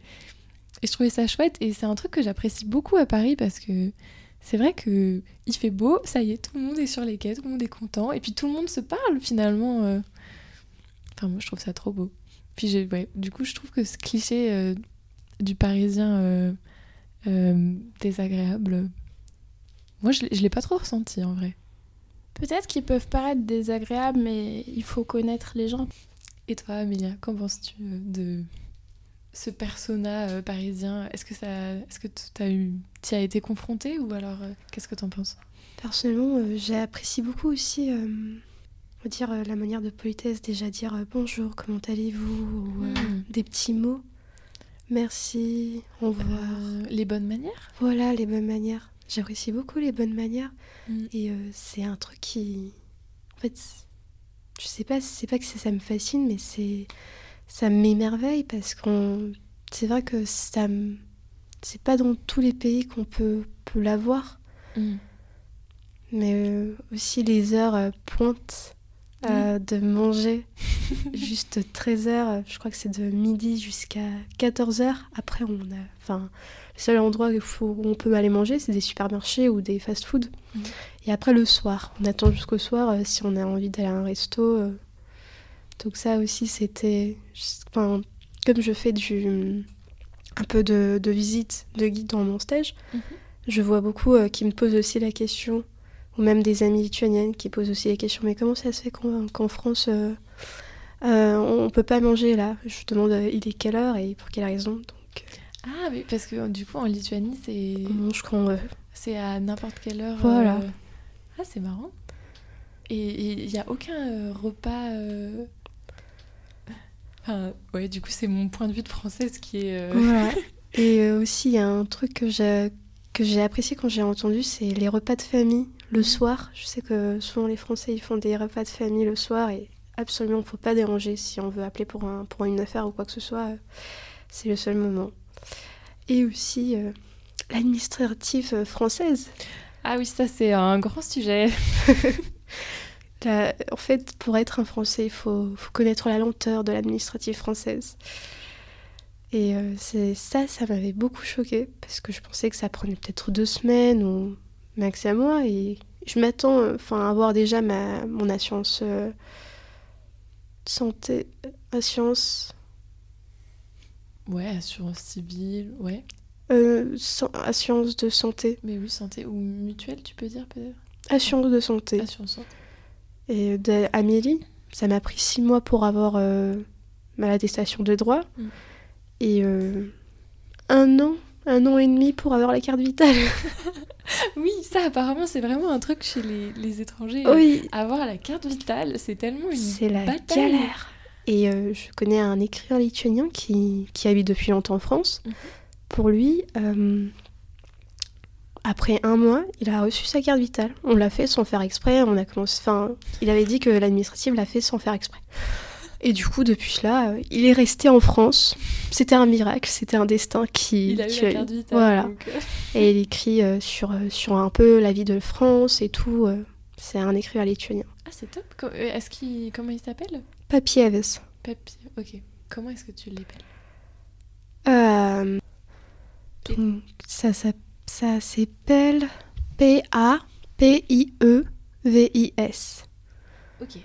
je trouvais ça chouette. Et c'est un truc que j'apprécie beaucoup à Paris parce que c'est vrai que il fait beau, ça y est, tout le monde est sur les quais, tout le monde est content. Et puis tout le monde se parle finalement. Euh. Enfin, moi, je trouve ça trop beau. Puis du coup, je trouve que ce cliché euh, du parisien désagréable moi, je ne l'ai pas trop ressenti en vrai. Peut-être qu'ils peuvent paraître désagréables, mais il faut connaître les gens. Et toi, Amélia, qu'en penses-tu euh, de ce persona euh, parisien? Est-ce que ça, est-ce que tu as eu, y as été confronté ou alors euh, qu'est-ce que tu en penses? Personnellement, j'apprécie beaucoup aussi, on dire la manière de politesse, déjà dire bonjour, comment allez-vous, ou hmm. des petits mots. Merci, au revoir. les bonnes manières? Voilà, les bonnes manières. J'apprécie beaucoup les bonnes manières. Mm. Et euh, c'est un truc qui. En fait, je sais pas, c'est pas que ça me fascine, mais c'est. Ça m'émerveille parce qu'on. C'est vrai que ça. C'est pas dans tous les pays qu'on peut, peut l'avoir. Mm. Mais euh, aussi les heures euh, pointes mm. de manger. *laughs* Juste 13 heures, je crois que c'est de midi jusqu'à 14 heures. Après, on a. Enfin le seul endroit où, on peut aller manger, c'est des supermarchés ou des fast-food. Mhm. Et après, le soir, on attend jusqu'au soir euh, si on a envie d'aller à un resto. Euh. Donc ça aussi, c'était... Enfin, comme je fais du, un peu de, visite, de guide dans mon stage, mhm. je vois beaucoup euh, qui me posent aussi la question, ou même des amis lituaniennes qui posent aussi la question, mais comment ça se fait qu'en France... on ne peut pas manger là? Je demande il est quelle heure et pour quelle raison? Donc, ah oui, parce que du coup en Lituanie c'est. je crois, C'est à n'importe quelle heure. Voilà. Euh, ah c'est marrant. Et il n'y a aucun euh, repas. Euh, enfin, ouais, du coup c'est mon point de vue de française qui est. Voilà. *laughs* Et aussi il y a un truc que j'ai que j'ai apprécié quand j'ai entendu, c'est les repas de famille le soir. Je sais que souvent les Français ils font des repas de famille le soir et absolument il ne faut pas déranger si on veut appeler pour, un, pour une affaire ou quoi que ce soit. C'est le seul moment et aussi euh, l'administrative euh, française. Ah oui, ça c'est un grand sujet. *laughs* en fait, pour être un Français, il faut, faut connaître la lenteur de l'administrative française. Et euh, c'est ça, ça m'avait beaucoup choqué parce que je pensais que ça prenait peut-être deux semaines ou max à mois. Et je m'attends enfin, à avoir déjà ma, mon assurance santé, assurance. Ouais, assurance civile, ouais. Euh, assurance de santé. Mais oui, santé ou mutuelle, tu peux dire peut-être? Assurance de santé. Assurance santé. Et d'Amélie, ça m'a pris six mois pour avoir euh, ma attestation de droit. Mm. Et euh, un an, un an et demi pour avoir la carte vitale. *laughs* oui, ça apparemment c'est vraiment un truc chez les, étrangers. Oui. avoir la carte vitale, c'est tellement une C'est la galère. Et je connais un écrivain lituanien qui, qui habite depuis longtemps en France. Mhm pour lui, euh, après un mois, il a reçu sa carte vitale. On l'a fait sans faire exprès. On a commencé. Enfin, il avait dit que l'administrative l'a fait sans faire exprès. Et du coup, depuis cela, euh, il est resté en France. C'était un miracle, c'était un destin qui. Il a eu la carte vitale. Voilà. Euh. Et il écrit sur, sur un peu la vie de France et tout. c'est un écrivain lituanien. Ah, c'est top. Est-ce qu'il... Comment il s'appelle? Papieves. Papier. Ok. Comment est-ce que tu l'appelles? Euh, ça, ça, ça s'appelle P-A-P-I-E-V-I-S. Ok.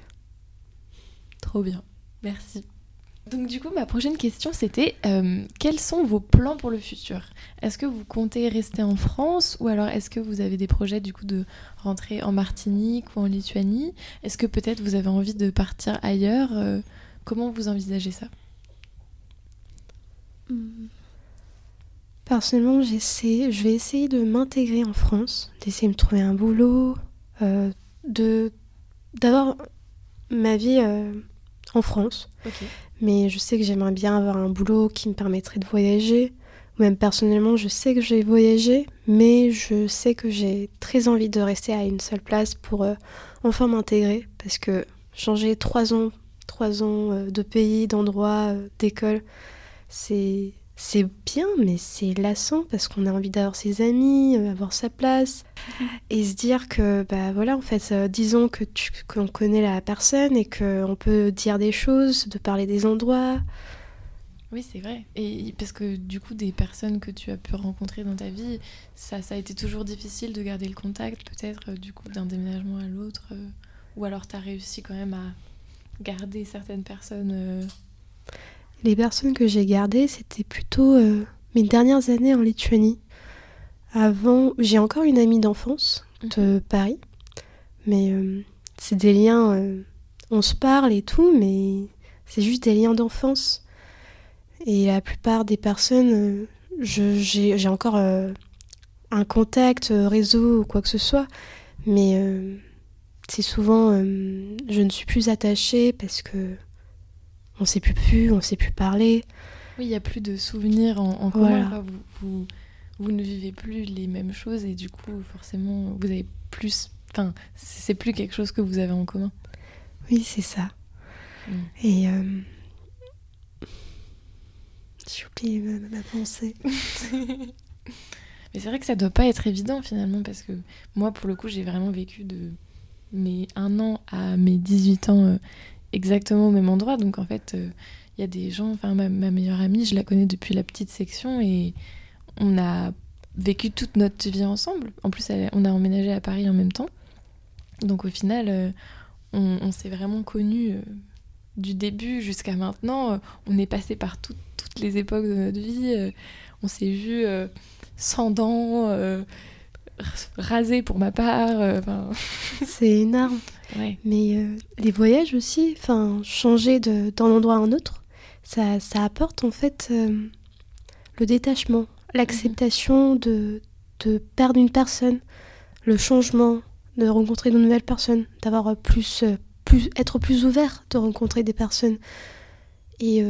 Trop bien. Merci. Donc du coup, ma prochaine question, c'était euh, quels sont vos plans pour le futur? Est-ce que vous comptez rester en France ou alors est-ce que vous avez des projets du coup de rentrer en Martinique ou en Lituanie? Est-ce que peut-être vous avez envie de partir ailleurs? Euh, Comment vous envisagez ça? Hmm. Personnellement, j'essaie, je vais essayer de m'intégrer en France, d'essayer de me trouver un boulot, euh, de d'avoir ma vie en France. Mais je sais que j'aimerais bien avoir un boulot qui me permettrait de voyager. Même personnellement, je sais que je vais voyager, mais je sais que j'ai très envie de rester à une seule place pour euh, enfin m'intégrer. Parce que changer trois ans, trois ans de pays, d'endroit, d'école, c'est c'est bien, mais c'est lassant parce qu'on a envie d'avoir ses amis, euh, avoir sa place *laughs* et se dire que, bah voilà, en fait, euh, disons que tu, qu'on connaît la personne et qu'on peut dire des choses, de parler des endroits. Oui, c'est vrai. Et parce que du coup, des personnes que tu as pu rencontrer dans ta vie, ça, ça a été toujours difficile de garder le contact, peut-être euh, du coup, d'un déménagement à l'autre. ou alors, tu as réussi quand même à garder certaines personnes les personnes que j'ai gardées, c'était plutôt euh, mes dernières années en Lituanie. Avant, j'ai encore une amie d'enfance de mhm. Paris, mais euh, c'est des liens, euh, on se parle et tout, mais c'est juste des liens d'enfance. Et la plupart des personnes, j'ai encore un contact, réseau ou quoi que ce soit, mais c'est souvent, je ne suis plus attachée parce que on sait plus plus, on sait plus parler. Oui, il n'y a plus de souvenirs en, commun. Vous, vous, ne vivez plus les mêmes choses et du coup, forcément, vous avez plus. Enfin, c'est plus quelque chose que vous avez en commun. Oui, c'est ça. Mm. Et. Euh... J'ai oublié ma, pensée. *laughs* Mais c'est vrai que ça doit pas être évident finalement parce que moi, pour le coup, j'ai vraiment vécu de mes un an à mes 18 ans. Euh, exactement au même endroit. Donc en fait, il euh, y a des gens, enfin ma, meilleure amie, je la connais depuis la petite section et on a vécu toute notre vie ensemble. En plus, on a emménagé à Paris en même temps. Donc au final, euh, on, s'est vraiment connus euh, du début jusqu'à maintenant. on est passé par toutes les époques de notre vie. on s'est vu sans dents rasé pour ma part. C'est énorme. Mais euh, les voyages aussi, enfin, changer d'un endroit à un autre, ça, ça apporte en fait euh, le détachement, l'acceptation de, de perdre une personne, le changement, de rencontrer de nouvelles personnes, d'avoir plus, plus, être plus ouvert de rencontrer des personnes. Et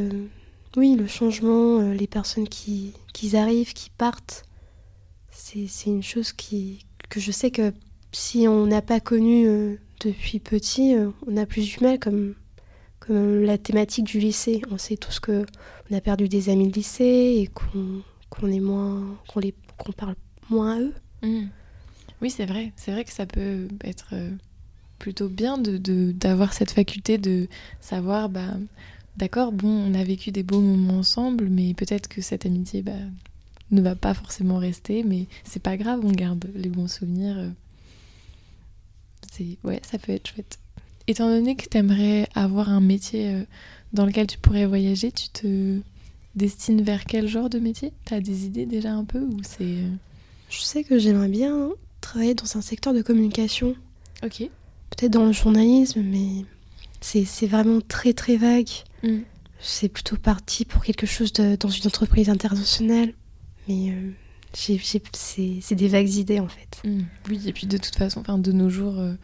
oui, le changement, les personnes qui, qui arrivent, qui partent, c'est une chose qui, que je sais que si on n'a pas connu euh, depuis petit, euh, on a plus du mal, comme, comme la thématique du lycée. On sait tous que on a perdu des amis de lycée et qu'on est moins, qu'on parle moins à eux. Mmh. Oui, c'est vrai. C'est vrai que ça peut être euh, plutôt bien de d'avoir cette faculté de savoir, bah, d'accord, bon, on a vécu des beaux moments ensemble, mais peut-être que cette amitié, bah, ne va pas forcément rester, mais c'est pas grave, on garde les bons souvenirs. C'est ouais, ça peut être chouette. étant donné que tu aimerais avoir un métier dans lequel tu pourrais voyager, tu te destines vers quel genre de métier? Tu as des idées déjà un peu ou c'est Je sais que j'aimerais bien travailler dans un secteur de communication. Ok. Peut-être dans le journalisme, mais c'est vraiment très très vague. Mm. C'est plutôt parti pour quelque chose de, dans une entreprise internationale. Mais euh, c'est des vagues idées en fait. Mm. Oui, et puis de toute façon, enfin, de nos jours, euh,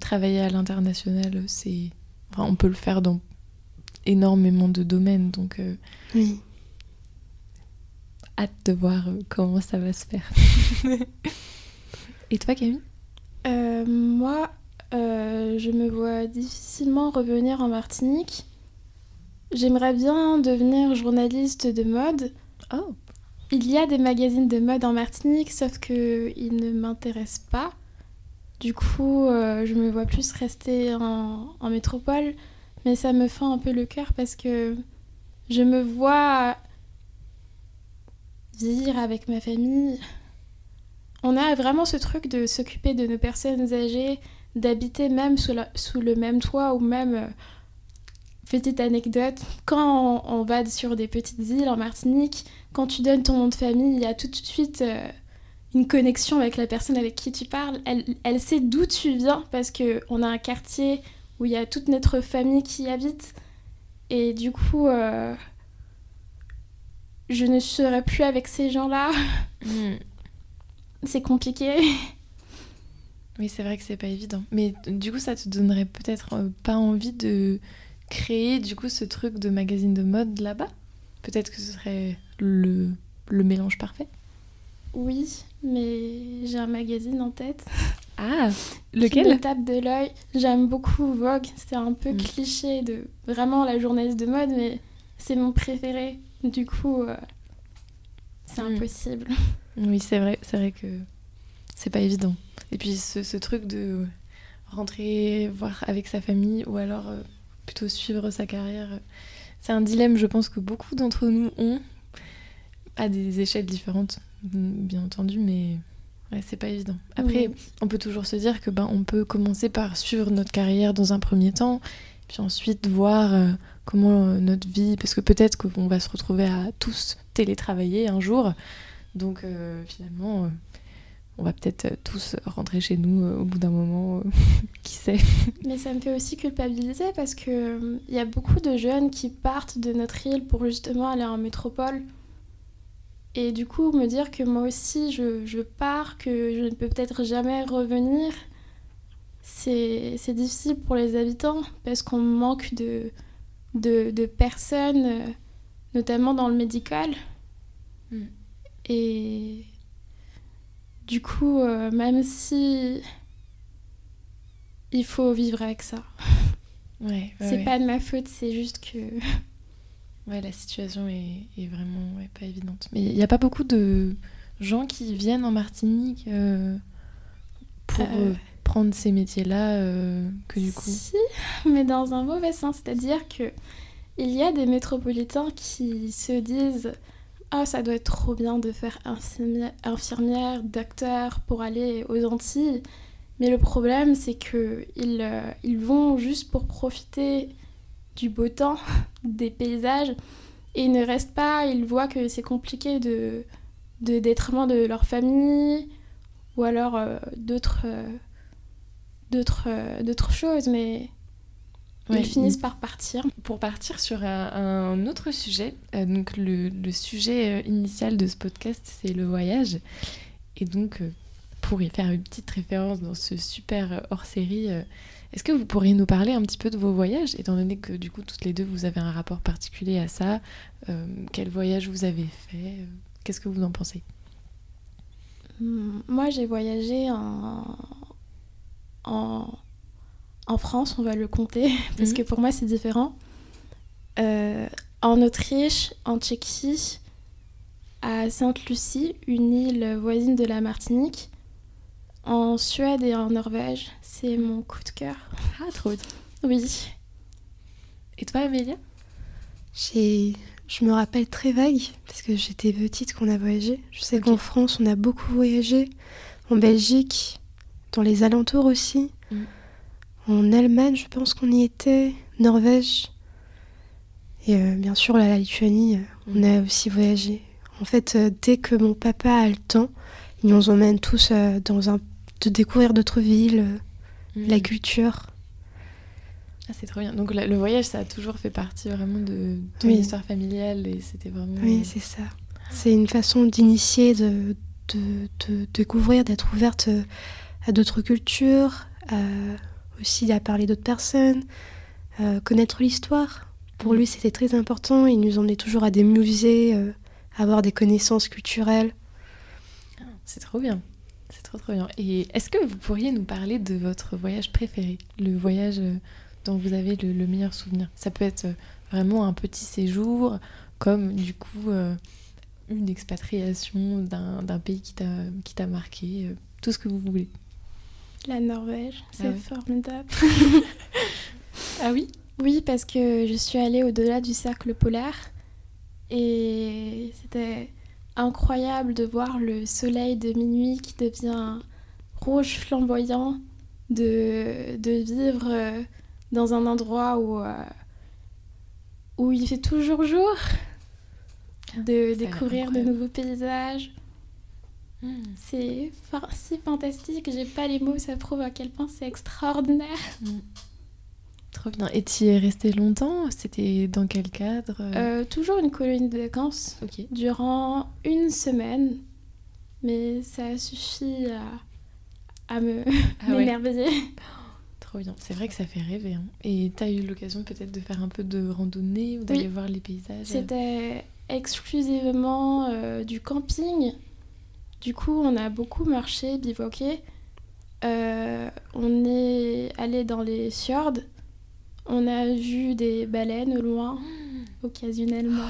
travailler à l'international, c'est, enfin, on peut le faire dans énormément de domaines. Donc, euh, oui. hâte de voir comment ça va se faire. *laughs* et toi, Camille? Moi, euh, je me vois difficilement revenir en Martinique. J'aimerais bien devenir journaliste de mode. Oh. Il y a des magazines de mode en Martinique, sauf qu'ils ne m'intéressent pas. Du coup, euh, je me vois plus rester en, métropole, mais ça me fend un peu le cœur parce que je me vois vivre avec ma famille. On a vraiment ce truc de s'occuper de nos personnes âgées, d'habiter même sous, sous, le même toit ou même euh, petite anecdote. Quand on, va sur des petites îles en Martinique quand tu donnes ton nom de famille il y a tout de suite euh, une connexion avec la personne avec qui tu parles. Elle, elle sait d'où tu viens parce que on a un quartier où il y a toute notre famille qui y habite. Et du coup euh, je ne serai plus avec ces gens là hmm. *laughs* c'est compliqué. Oui, c'est vrai que c'est pas évident. Mais du coup, ça te donnerait peut-être euh, pas envie de créer du coup ce truc de magazine de mode là-bas? Peut-être que ce serait le, le mélange parfait? Oui, mais j'ai un magazine en tête. *laughs* Ah, lequel? Me tape de l'œil. J'aime beaucoup Vogue. C'est un peu mm. cliché de vraiment la journaliste de mode, mais c'est mon préféré. Du coup, euh, c'est mm. impossible. *laughs* Oui, c'est vrai. C'est vrai que c'est pas évident. Et puis ce, truc de rentrer voir avec sa famille ou alors euh, plutôt suivre sa carrière, c'est un dilemme, je pense, que beaucoup d'entre nous ont à des échelles différentes, bien entendu, mais ouais, c'est pas évident. Après, on peut toujours se dire que ben on peut commencer par suivre notre carrière dans un premier temps, puis ensuite voir euh, comment euh, notre vie, parce que peut-être qu'on va se retrouver à tous télétravailler un jour, donc finalement on va peut-être euh, tous rentrer chez nous euh, au bout d'un moment, euh, *laughs* qui sait. Mais ça me fait aussi culpabiliser parce que il y a beaucoup de jeunes qui partent de notre île pour justement aller en métropole. Et du coup, me dire que moi aussi je, pars, que je ne peux peut-être jamais revenir, c'est difficile pour les habitants parce qu'on manque de, de, personnes, notamment dans le médical. Mm. Et du coup, euh, même si il faut vivre avec ça. Ouais, c'est pas de ma faute, c'est juste que. *laughs* Ouais, la situation est, vraiment pas évidente. Mais il n'y a pas beaucoup de gens qui viennent en Martinique euh, pour euh. prendre ces métiers-là que du coup. Si, mais dans un mauvais sens, c'est-à-dire que il y a des métropolitains qui se disent ah, ça doit être trop bien de faire infirmière, docteur pour aller aux Antilles. Mais le problème, c'est que ils, euh, ils vont juste pour profiter du beau temps, *laughs* des paysages, et ils ne restent pas, ils voient que c'est compliqué de d'être loin de leur famille, ou alors euh, d'autres euh, d'autres d'autres choses, mais ils finissent par partir. Pour partir sur un, autre sujet, euh, donc le, sujet euh, initial de ce podcast, c'est le voyage. Et donc, euh, pour y faire une petite référence dans ce super hors-série, est-ce que vous pourriez nous parler un petit peu de vos voyages, étant donné que du coup, toutes les deux, vous avez un rapport particulier à ça Quel voyage vous avez fait Qu'est-ce que vous en pensez? Hum, Moi, j'ai voyagé en... en en France, on va le compter, *laughs* parce mhm. que pour moi c'est différent. Euh, en Autriche, en Tchéquie, à Sainte-Lucie, une île voisine de la Martinique, en Suède et en Norvège. C'est mon coup de cœur. Ah, trop Oui. Et toi, Amélia? Je me rappelle très vague, parce que j'étais petite qu'on a voyagé. Je sais qu'en France, on a beaucoup voyagé. En Belgique, dans les alentours aussi. Mm. En Allemagne, je pense qu'on y était, Norvège. Et bien sûr, la Lituanie, on a aussi voyagé. En fait, dès que mon papa a le temps, il nous emmène tous dans un, de découvrir d'autres villes, la culture. Ah, c'est trop bien. Donc le voyage, ça a toujours fait partie vraiment de ton histoire familiale et c'était vraiment. Oui, c'est ça. C'est une façon d'initier, de, de, découvrir, d'être ouverte euh, à d'autres cultures, aussi à parler d'autres personnes, connaître l'histoire. Pour lui, c'était très important. Il nous emmenait toujours à des musées, euh, avoir des connaissances culturelles. C'est trop bien. C'est trop trop bien. Et est-ce que vous pourriez nous parler de votre voyage préféré, le voyage euh, dont vous avez le, meilleur souvenir Ça peut être vraiment un petit séjour, comme du coup une expatriation d'un pays qui t'a marqué, euh, tout ce que vous voulez. La Norvège, ah c'est formidable. *laughs* ah oui? Oui, parce que je suis allée au-delà du cercle polaire et c'était incroyable de voir le soleil de minuit qui devient rouge flamboyant, de, de vivre euh, dans un endroit où, euh, où il fait toujours jour de découvrir de nouveaux paysages. Hmm. C'est si fantastique, j'ai pas les mots, ça prouve à quel point c'est extraordinaire. Hmm. Trop bien. Et tu y es resté longtemps C'était dans quel cadre? Euh, Toujours une colonie de vacances. Durant une semaine. Mais ça suffit à, à me ah m'émerveiller. *laughs* Trop bien. C'est vrai que ça fait rêver. Hein. Et tu as eu l'occasion peut-être de faire un peu de randonnée ou d'aller voir les paysages? C'était exclusivement euh, du camping. Du coup, on a beaucoup marché, bivouaqué. Euh, on est allé dans les fjords. On a vu des baleines au loin, *gasps* occasionnellement.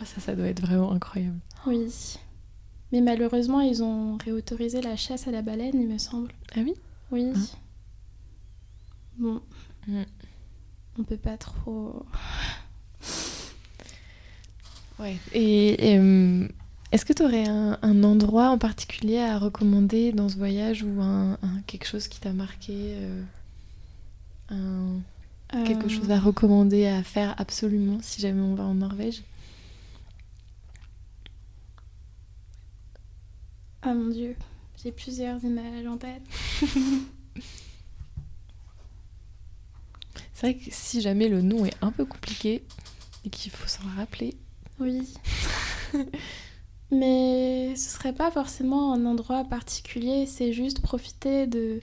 Ah, ça, ça doit être vraiment incroyable. Oui. Mais malheureusement, ils ont réautorisé la chasse à la baleine, il me semble. Ah oui? Oui. Hein bon. Mm. On peut pas trop. Ouais. Et, euh, est-ce que tu aurais un, endroit en particulier à recommander dans ce voyage ou un, quelque chose qui t'a marqué euh, Quelque chose à recommander à faire absolument si jamais on va en Norvège? Ah mon dieu, j'ai plusieurs images en tête. *laughs* C'est vrai que si jamais le nom est un peu compliqué et qu'il faut s'en rappeler, oui. *laughs* Mais ce serait pas forcément un endroit particulier, c'est juste profiter de,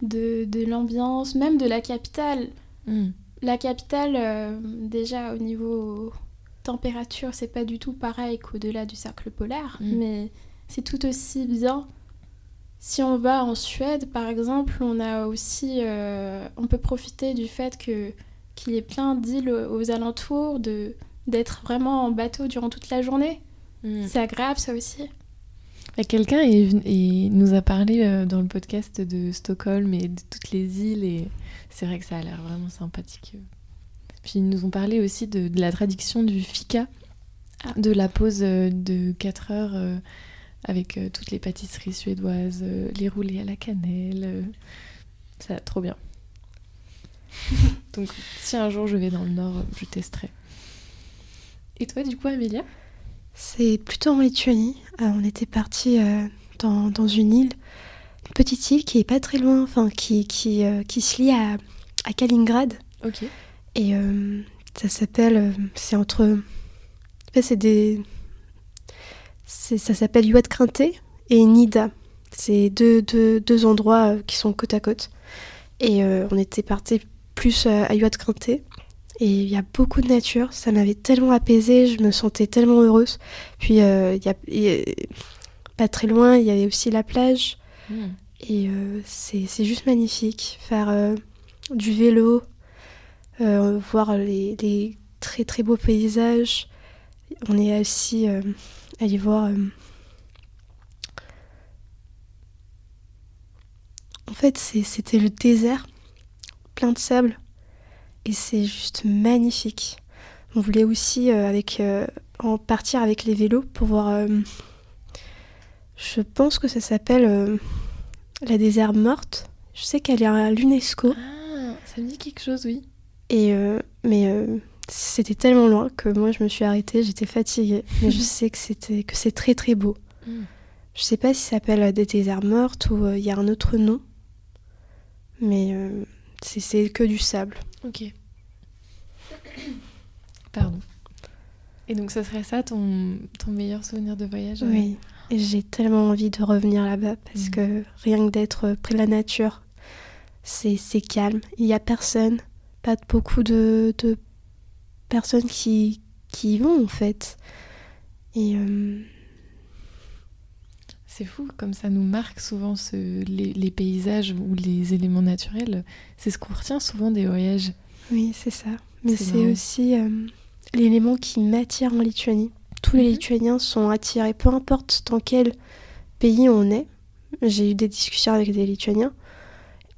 de, de l'ambiance, même de la capitale. Hmm. La capitale, euh, déjà au niveau température, c'est pas du tout pareil qu'au-delà du cercle polaire, hmm. mais c'est tout aussi bien. Si on va en Suède, par exemple, on a aussi, euh, on peut profiter du fait que qu'il y ait plein d'îles aux alentours, de d'être vraiment en bateau durant toute la journée. Mm. C'est agréable ça aussi. Quelqu'un nous a parlé euh, dans le podcast de Stockholm et de toutes les îles et c'est vrai que ça a l'air vraiment sympathique. Puis ils nous ont parlé aussi de, la traduction du fika, ah. de la pause euh, de 4 heures euh, avec toutes les pâtisseries suédoises, les roulés à la cannelle. Ça trop bien. *laughs* Donc si un jour je vais dans le nord, je testerai. Et toi, du coup, Amélia? C'est plutôt en Lituanie. Euh, on était parti euh, dans, dans, une île, une petite île qui est pas très loin, enfin qui, qui, euh, qui se lie à, à, Kaliningrad. Ok. Et ça s'appelle, c'est entre, c'est des, ça s'appelle Yuat-Krinté et Nida. C'est deux, deux, deux, endroits qui sont côte à côte. Et on était parti plus à Yuat-Krinté. Et il y a beaucoup de nature, ça m'avait tellement apaisée, je me sentais tellement heureuse. Puis euh, il y, a, pas très loin, il y avait aussi la plage. Hmm. Et euh, c'est juste magnifique. Faire euh, du vélo, voir les, les, très très beaux paysages. On est aussi allé voir. En fait, c'était le désert, plein de sable et c'est juste magnifique. On voulait aussi euh, avec, euh, en partir avec les vélos pour voir. Euh, je pense que ça s'appelle la désert morte. Je sais qu'elle est à l'UNESCO. Ah, ça me dit quelque chose, oui. Et mais c'était tellement loin que moi je me suis arrêtée, j'étais fatiguée. *laughs* Mais je sais que c'était que c'est très très beau. Mm. Je sais pas si ça s'appelle des déserts mortes ou il y a un autre nom. Mais c'est- c'est que du sable. Ok. *coughs* Pardon. Et donc, ça serait ça ton, ton meilleur souvenir de voyage Oui. Et j'ai tellement envie de revenir là-bas parce Mhm. que rien que d'être près de la nature, c'est c'est calme. Il y a personne, pas beaucoup de, de personnes qui, qui y vont en fait. Et euh, C'est fou, comme ça nous marque souvent ce, les, les paysages ou les éléments naturels. C'est ce qu'on retient souvent des voyages. oui, c'est ça. Mais C'est aussi euh, l'élément qui m'attire en Lituanie. Tous les Mhm. Lituaniens sont attirés, peu importe dans quel pays on est. J'ai eu des discussions avec des Lituaniens.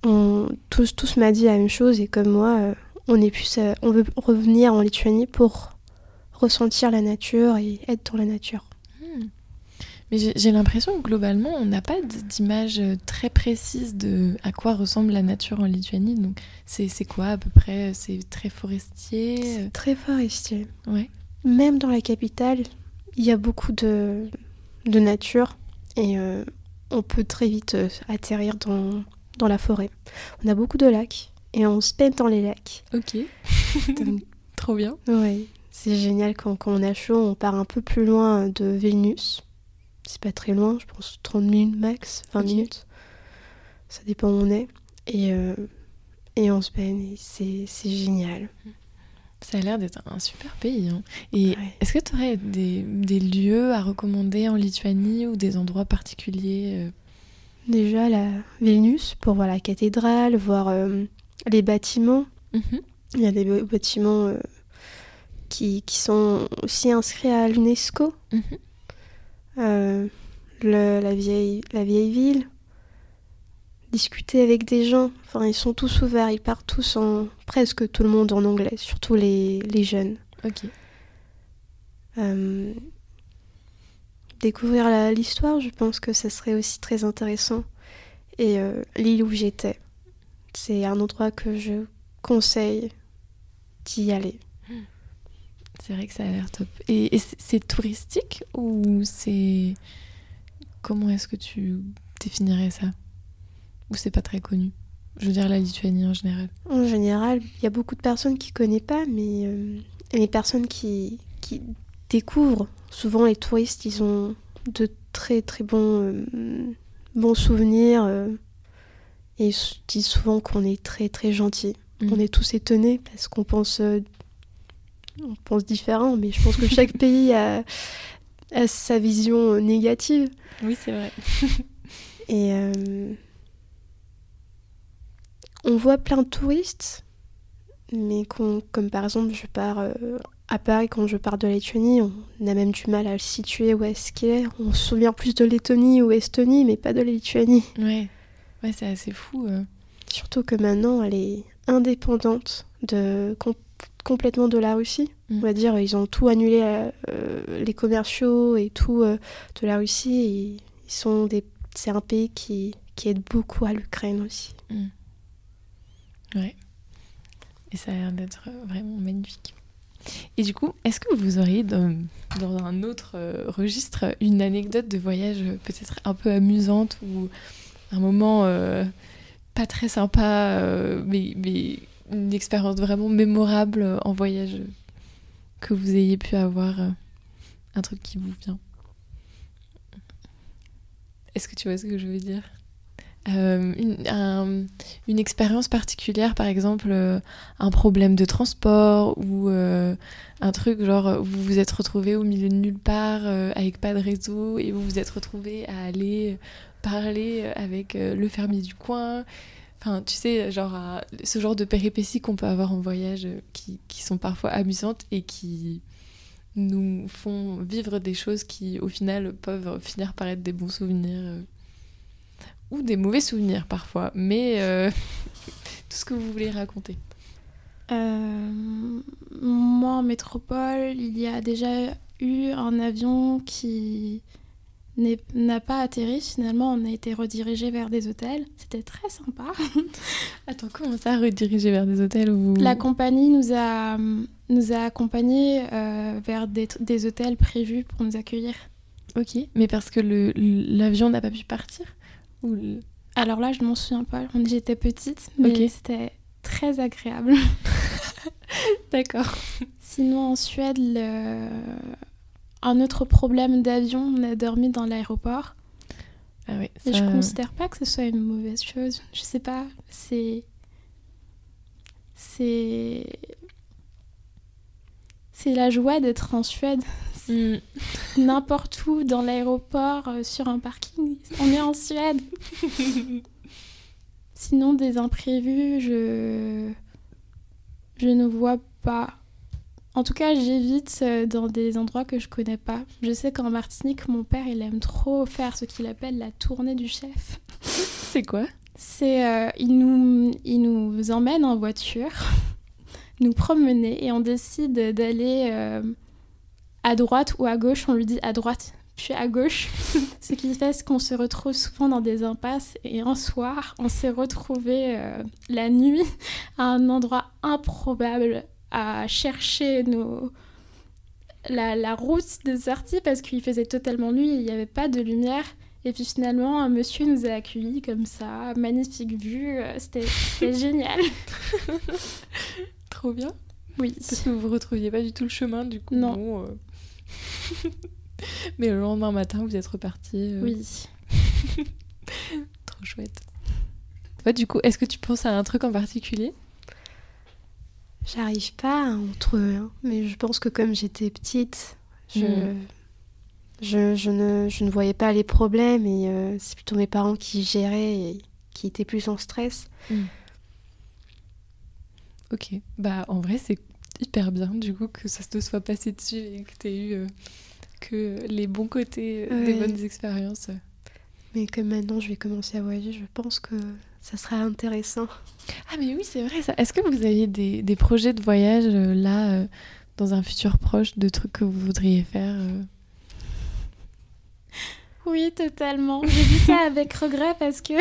On, tous, tous m'a dit la même chose et comme moi, euh, on est plus, euh, on veut revenir en Lituanie pour ressentir la nature et être dans la nature. Mais j'ai l'impression que globalement, on n'a pas d'image euh, très précise de à quoi ressemble la nature en Lituanie. Donc, c'est quoi à peu près? C'est très forestier? Très forestier. Ouais. Même dans la capitale, il y a beaucoup de, de nature et euh, on peut très vite euh, atterrir dans, dans la forêt. On a beaucoup de lacs et on se pète dans les lacs. Ok. *laughs* Donc, Trop bien. Oui, c'est génial quand, quand on a chaud, on part un peu plus loin de Vilnius. C'est pas très loin, je pense 30 minutes max, 20 Ok. minutes. Ça dépend où on est. Et, euh, et on se baigne, c'est génial. Ça a l'air d'être un super pays. hein. Et Ouais. est-ce que tu aurais des, des lieux à recommander en Lituanie ou des endroits particuliers euh? Déjà, la Vilnius, pour voir la cathédrale, voir euh, les bâtiments. Mhm. Il y a des bâtiments euh, qui, qui sont aussi inscrits à l'UNESCO. Mhm. Euh, le- la, vieille, la vieille ville. Discuter avec des gens. Enfin, ils sont tous ouverts, ils parlent tous en. presque tout le monde en anglais, surtout les, les jeunes. Ok. Euh, découvrir la- l'histoire, je pense que ça serait aussi très intéressant. Et euh, l'île où j'étais, c'est un endroit que je conseille d'y aller. C'est vrai que ça a l'air top. Et, et c'est- touristique ou c'est. Comment est-ce que tu définirais ça? Ou c'est pas très connu? Je veux dire la Lituanie en général. En général, il y a beaucoup de personnes qui ne connaissent pas, mais euh, les personnes qui, qui découvrent, souvent les touristes, ils ont de très très bons, euh, bons souvenirs euh, et ils disent souvent qu'on est très très gentil. Mm. On est tous étonnés parce qu'on pense, on pense différent, mais je pense que chaque *laughs* pays a, a sa vision négative. Oui, c'est vrai. *laughs* Et euh, on voit plein de touristes, mais comme par exemple, je pars euh, à Paris quand je pars de Lettonie, on a même du mal à le situer où est-ce qu'il est. On se souvient plus de Lettonie ou Estonie, mais pas de la Lituanie. Ouais. Ouais, c'est assez fou. euh. Surtout que maintenant, elle est indépendante de complètement de la Russie. Mm. On va dire, ils ont tout annulé, euh, euh, les commerciaux et tout euh, de la Russie. Ils sont des, c'est un pays qui, qui aide beaucoup à l'Ukraine aussi. Ouais. Et ça a l'air d'être vraiment magnifique. Et du coup, est-ce que vous auriez dans, dans un autre euh, registre une anecdote de voyage peut-être un peu amusante ou un moment pas très sympa, mais, mais une expérience vraiment mémorable euh, en voyage euh, que vous ayez pu avoir euh, Un truc qui vous vient Est-ce que tu vois ce que je veux dire? Une, un- une expérience particulière, par exemple, un problème de transport ou un truc genre vous vous êtes retrouvé au milieu de nulle part avec pas de réseau et vous vous êtes retrouvé à aller parler avec le fermier du coin. Enfin, tu sais, genre ce genre de péripéties qu'on peut avoir en voyage euh, qui, sont parfois amusantes et qui nous font vivre des choses qui, au final, peuvent finir par être des bons souvenirs euh, ou des mauvais souvenirs parfois. Mais euh, *laughs* tout ce que vous voulez raconter. Moi, en métropole, il y a déjà eu un avion qui n'a pas atterri. Finalement, on a été redirigé vers des hôtels. C'était très sympa. *laughs* Attends, comment ça, redirigé vers des hôtels où... La compagnie nous a, nous a accompagnés euh, vers des, des, hôtels prévus pour nous accueillir. Ok, mais parce que l'avion n'a pas pu partir ou Alors là, je m'en souviens pas. J'étais petite, mais c'était très agréable. *laughs* D'accord. Sinon, en Suède, le un autre problème d'avion, on a dormi dans l'aéroport. Ah oui, ça... Et je considère pas que ce soit une mauvaise chose. Je sais pas, c'est. C'est. C'est la joie d'être en Suède. *laughs* Hmm. *laughs* N'importe où, dans l'aéroport, euh, sur un parking, on est en Suède. *laughs* Sinon, des imprévus, je. Je ne vois pas. En tout cas, j'évite euh, dans des endroits que je connais pas. Je sais qu'en Martinique, mon père, il aime trop faire ce qu'il appelle la tournée du chef. *laughs* C'est quoi? C'est euh, il nous il nous emmène en voiture, *laughs* nous promener et on décide d'aller euh, à droite ou à gauche. On lui dit à droite puis à gauche, *laughs* ce qui fait qu'on se retrouve souvent dans des impasses. Et un soir, on s'est retrouvé la nuit à un endroit improbable à chercher nos... la, route de sortie parce qu'il faisait totalement nuit et il n'y avait pas de lumière. Et puis finalement, un monsieur nous a accueillis comme ça, magnifique vue, euh, c'était *laughs* génial. Trop bien. Oui. Parce que vous ne retrouviez pas du tout le chemin, du coup. Non. Euh. *laughs* Mais le lendemain matin, vous êtes reparti. Euh. Oui. *laughs* Trop chouette. Du coup, est-ce que tu penses à un truc en particulier? J'arrive pas entre eux, hein. mais je pense que comme j'étais petite, je, hmm. je, je, ne, je, ne, voyais pas les problèmes et euh, c'est plutôt mes parents qui géraient et qui étaient plus en stress. Hmm. Ok, bah en vrai c'est hyper bien du coup que ça te soit passé dessus et que tu aies eu euh, que les bons côtés euh, des bonnes expériences. Mais comme maintenant je vais commencer à voyager, je pense que ça serait intéressant. Ah mais oui, c'est vrai ça. Est-ce que vous avez des, des projets de voyage euh, là, euh, dans un futur proche, de trucs que vous voudriez faire euh Oui, totalement. J'ai dit ça *laughs* avec regret parce que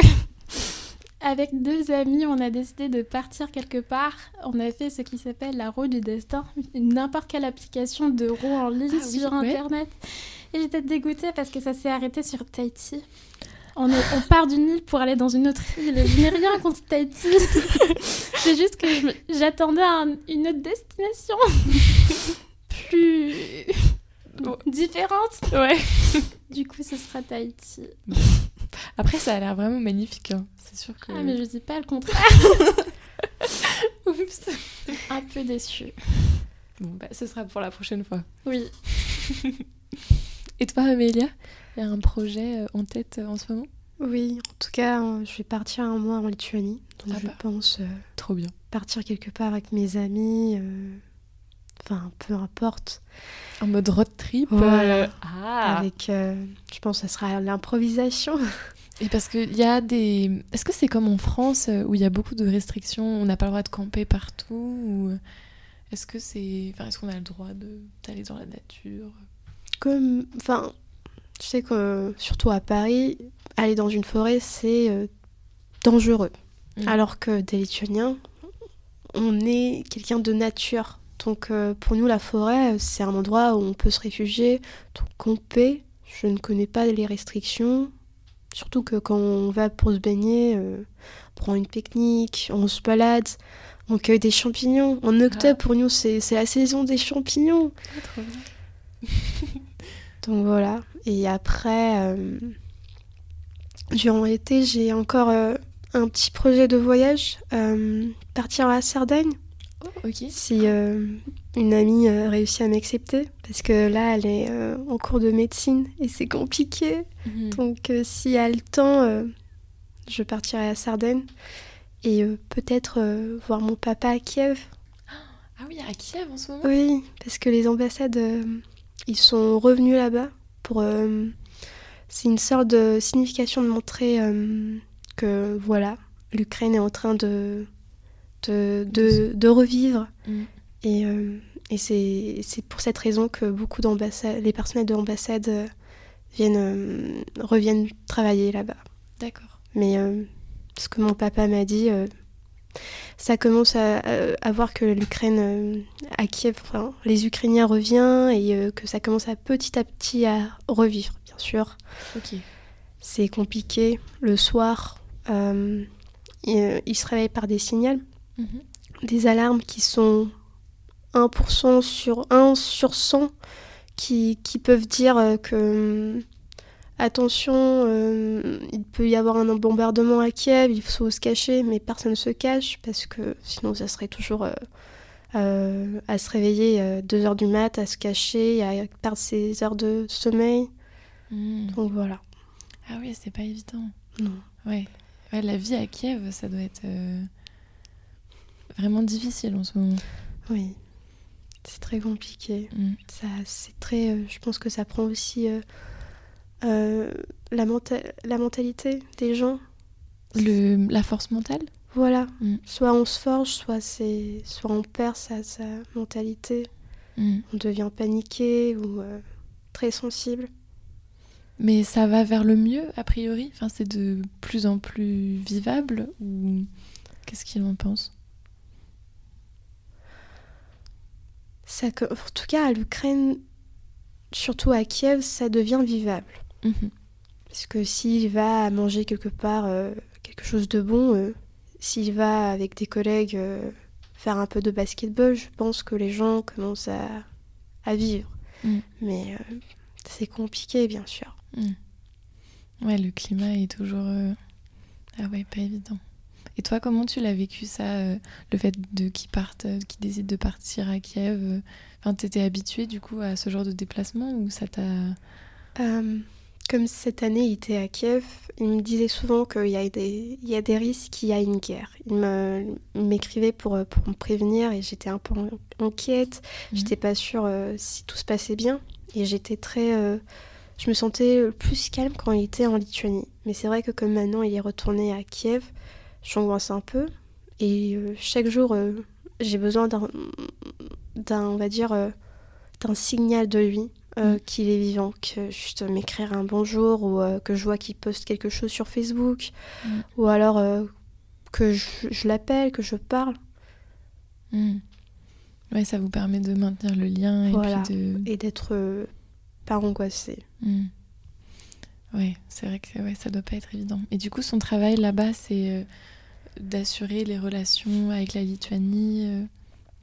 *laughs* avec deux amis, on a décidé de partir quelque part. On a fait ce qui s'appelle la roue du destin, n'importe quelle application de roue en ligne ah sur Internet. Et j'étais dégoûtée parce que ça s'est arrêté sur Tahiti. On, part d'une île pour aller dans une autre île. Je n'ai rien contre Tahiti. *laughs* C'est juste que j'attendais une autre destination. Plus différente. Ouais. Du coup, ce sera Tahiti. Après, ça a l'air vraiment magnifique. Hein. C'est sûr que. Ah, mais je dis pas le contraire. *laughs* Oups. Un peu déçue. Bon, bah, ce sera pour la prochaine fois. Oui. Et toi, Amélia? Il y a un projet euh, en tête euh, en ce moment? Oui, en tout cas, euh, je vais partir un mois en Lituanie. Donc ah je bah, pense trop bien. partir quelque part avec mes amis. Enfin, peu importe. En mode road trip ah. Avec, je pense que ça sera l'improvisation. *laughs* Et parce qu'il y a des. Est-ce que c'est comme en France où il y a beaucoup de restrictions On n'a pas le droit de camper partout ou... Est-ce que c'est. Enfin, est-ce qu'on a le droit d'aller dans la nature? Comme. Enfin, je sais que, surtout à Paris, aller dans une forêt, c'est euh, dangereux. Mm. Alors que des Lituaniens, on est quelqu'un de nature. Donc euh, pour nous, la forêt, c'est un endroit où on peut se réfugier, donc camper. Je ne connais pas les restrictions. Surtout que quand on va pour se baigner, euh, on prend une pique-nique, on se balade, on cueille des champignons. En octobre, pour nous, c'est la saison des champignons. Ah, *laughs* donc voilà. Et après, euh, durant l'été, j'ai encore euh, un petit projet de voyage, euh, partir à la Sardaigne. Oh. Si une amie réussit à m'accepter, parce que là, elle est en cours de médecine et c'est compliqué. Mhm. Donc, si elle a le temps, je partirai à Sardaigne et peut-être voir mon papa à Kiev. Ah oui, à Kiev en ce moment? Oui, parce que les ambassades, ils sont revenus là-bas pour euh, c'est une sorte de signification de montrer euh, que voilà l'Ukraine est en train de de, de, revivre mm. et, euh, et c'est pour cette raison que beaucoup d'ambassades les personnels de l'ambassade viennent, reviennent travailler là-bas. D'accord. Mais ce que mon papa m'a dit, ça commence à, à, voir que l'Ukraine, à Kiev, enfin, les Ukrainiens reviennent et que ça commence à petit à petit à revivre, bien sûr. Ok. C'est compliqué. Le soir, euh, il, se réveille par des signaux, Mhm. des alarmes qui sont 1% sur 1 sur 100 qui, qui peuvent dire euh, que attention, euh, il peut y avoir un bombardement à Kiev, il faut se cacher, mais personne ne se cache parce que sinon ça serait toujours euh, euh, à se réveiller à 2 heures du mat, à se cacher, à perdre ses heures de sommeil. Mm. Donc voilà. Ah oui, c'est pas évident. Non. Ouais. ouais. La vie à Kiev, ça doit être vraiment difficile en ce moment. Oui. C'est très compliqué. Mm. Ça, c'est très. euh, je pense que ça prend aussi euh, euh, la, menta- la mentalité des gens. Le, la force mentale? Voilà. Mm. Soit on se forge, soit soit on perd sa, sa mentalité. Mm. On devient paniqué ou euh, très sensible. Mais ça va vers le mieux, a priori? Enfin, C'est de plus en plus vivable Ou qu'est-ce qu'il en pense? Ça, en tout cas, à l'Ukraine, surtout à Kiev, ça devient vivable. Mhm. Parce que s'il va manger quelque part euh, quelque chose de bon, euh, s'il va avec des collègues euh, faire un peu de basketball, je pense que les gens commencent à, à vivre. Mm. Mais c'est compliqué, bien sûr. Mm. Ouais, le climat est toujours. Ah ouais, pas évident. Et toi, comment tu l'as vécu ça, le fait de qu'ils partent, qu'ils décident de partir à Kiev Enfin, t'étais habituée du coup à ce genre de déplacement ou ça t'a. Comme cette année, il était à Kiev, il me disait souvent qu'il y, a des- il y a des risques qu'il y a une guerre. Il m'écrivait pour, euh, pour me prévenir et j'étais un peu inquiète. Mhm. J'étais pas sûre euh, si tout se passait bien. Et j'étais très. euh, je me sentais plus calme quand il était en Lituanie. Mais c'est vrai que comme maintenant il est retourné à Kiev, j'angoisse un peu. Et euh, chaque jour, j'ai besoin d'un. on va dire. d'un signal de lui. Euh, qu'il est vivant, que juste m'écrire un bonjour ou euh, que je vois qu'il poste quelque chose sur Facebook Mm. ou alors euh, que je, je l'appelle, que je parle Mm. Ouais, ça vous permet de maintenir le lien et Voilà. puis de. et d'être pas angoissée. Mm. Ouais, c'est vrai que ouais, ça doit pas être évident. Et du coup, son travail là-bas, c'est d'assurer les relations avec la Lituanie,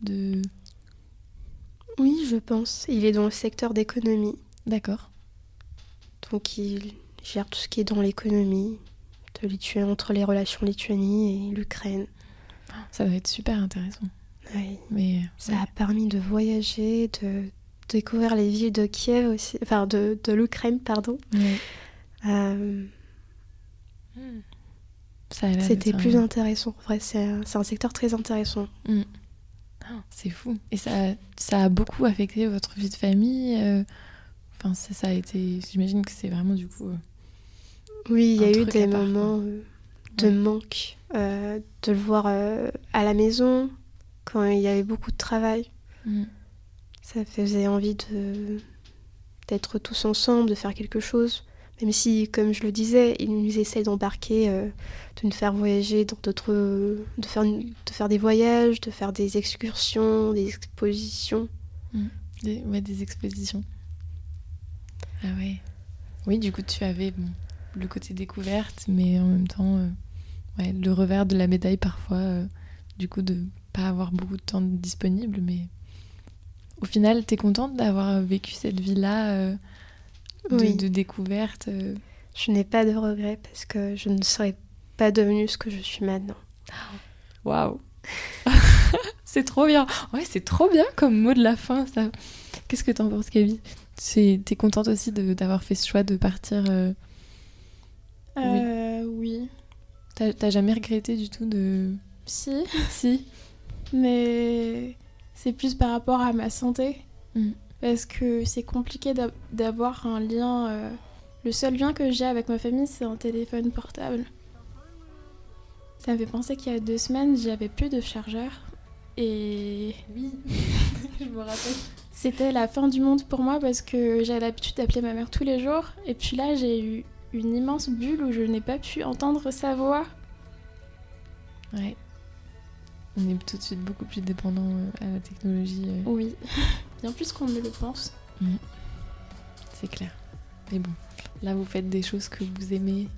de. Oui, je pense. Il est dans le secteur d'économie. D'accord. Donc il gère tout ce qui est dans l'économie de entre les relations Lituanie et l'Ukraine. Ça doit être super intéressant. Oui. Mais Ça ouais. a permis de voyager, de découvrir les villes de Kiev aussi, enfin de, de l'Ukraine, pardon. Ouais. Euh, C'était plus un- intéressant. En vrai, c'est un, c'est un secteur très intéressant. Ah, C'est fou. Et ça, ça a beaucoup affecté votre vie de famille. euh, Enfin, ça, ça a été. J'imagine que c'est vraiment du coup. euh, Oui, il y a eu des part, moments euh, de Ouais. manque, euh, de le voir euh, à la maison, quand il y avait beaucoup de travail. mm, Ça faisait envie de d'être tous ensemble, de faire quelque chose. Même si, comme je le disais, ils nous essayent d'embarquer, euh, de nous faire voyager dans d'autres... De faire, de faire des voyages, de faire des excursions, des expositions. Des, ouais, des expositions. Ah ouais. Oui, du coup, tu avais bon, le côté découverte, mais en même temps, euh, ouais, le revers de la médaille parfois, euh, du coup, de pas avoir beaucoup de temps disponible. Mais au final, t'es contente d'avoir vécu cette vie-là euh, de, Oui. de découverte euh, Je n'ai pas de regrets parce que je ne serais pas devenue ce que je suis maintenant. Waouh *laughs* C'est trop bien Ouais, c'est trop bien comme mot de la fin, ça. Qu'est-ce que t'en penses, Camille? T'es contente aussi de- d'avoir fait ce choix de partir euh, Euh, oui. T'as t'as jamais regretté du tout de... Si, Si mais c'est plus par rapport à ma santé. Mm. Parce que c'est compliqué d'a- d'avoir un lien. euh, Le seul lien que j'ai avec ma famille, c'est un téléphone portable. Ça me fait penser qu'il y a deux semaines, j'avais plus de chargeur. Et Oui, *laughs* je me rappelle. C'était la fin du monde pour moi parce que j'avais l'habitude d'appeler ma mère tous les jours. Et puis là, j'ai eu une immense bulle où je n'ai pas pu entendre sa voix. Ouais. On est tout de suite beaucoup plus dépendant euh, à la technologie. euh, Oui, *laughs* bien plus qu'on ne le pense. C'est clair. Mais bon, là vous faites des choses que vous aimez,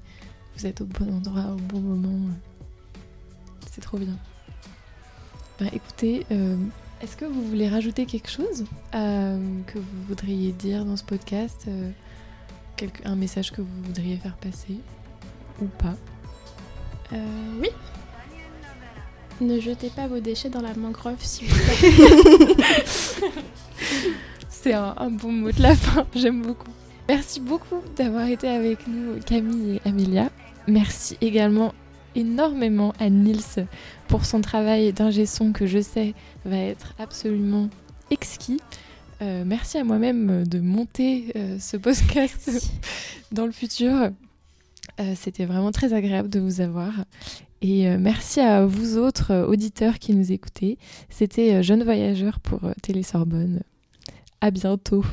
vous êtes au bon endroit, au bon moment. C'est trop bien. Bah, écoutez, euh, est-ce que vous voulez rajouter quelque chose euh, que vous voudriez dire dans ce podcast euh, quelque- Un message que vous voudriez faire passer Ou pas? Oui. Ne jetez pas vos déchets dans la mangrove, s'il vous plaît. *laughs* C'est un, un bon mot de la fin, *laughs* j'aime beaucoup. Merci beaucoup d'avoir été avec nous, Camille et Amélia. Merci également énormément à Nils pour son travail d'ingé son que je sais va être absolument exquis. Euh, merci à moi-même de monter euh, ce podcast *laughs* dans le futur. Euh, C'était vraiment très agréable de vous avoir. Et euh, merci à vous autres euh, auditeurs qui nous écoutez. C'était euh, Jeune Voyageur pour Télé Sorbonne. À bientôt.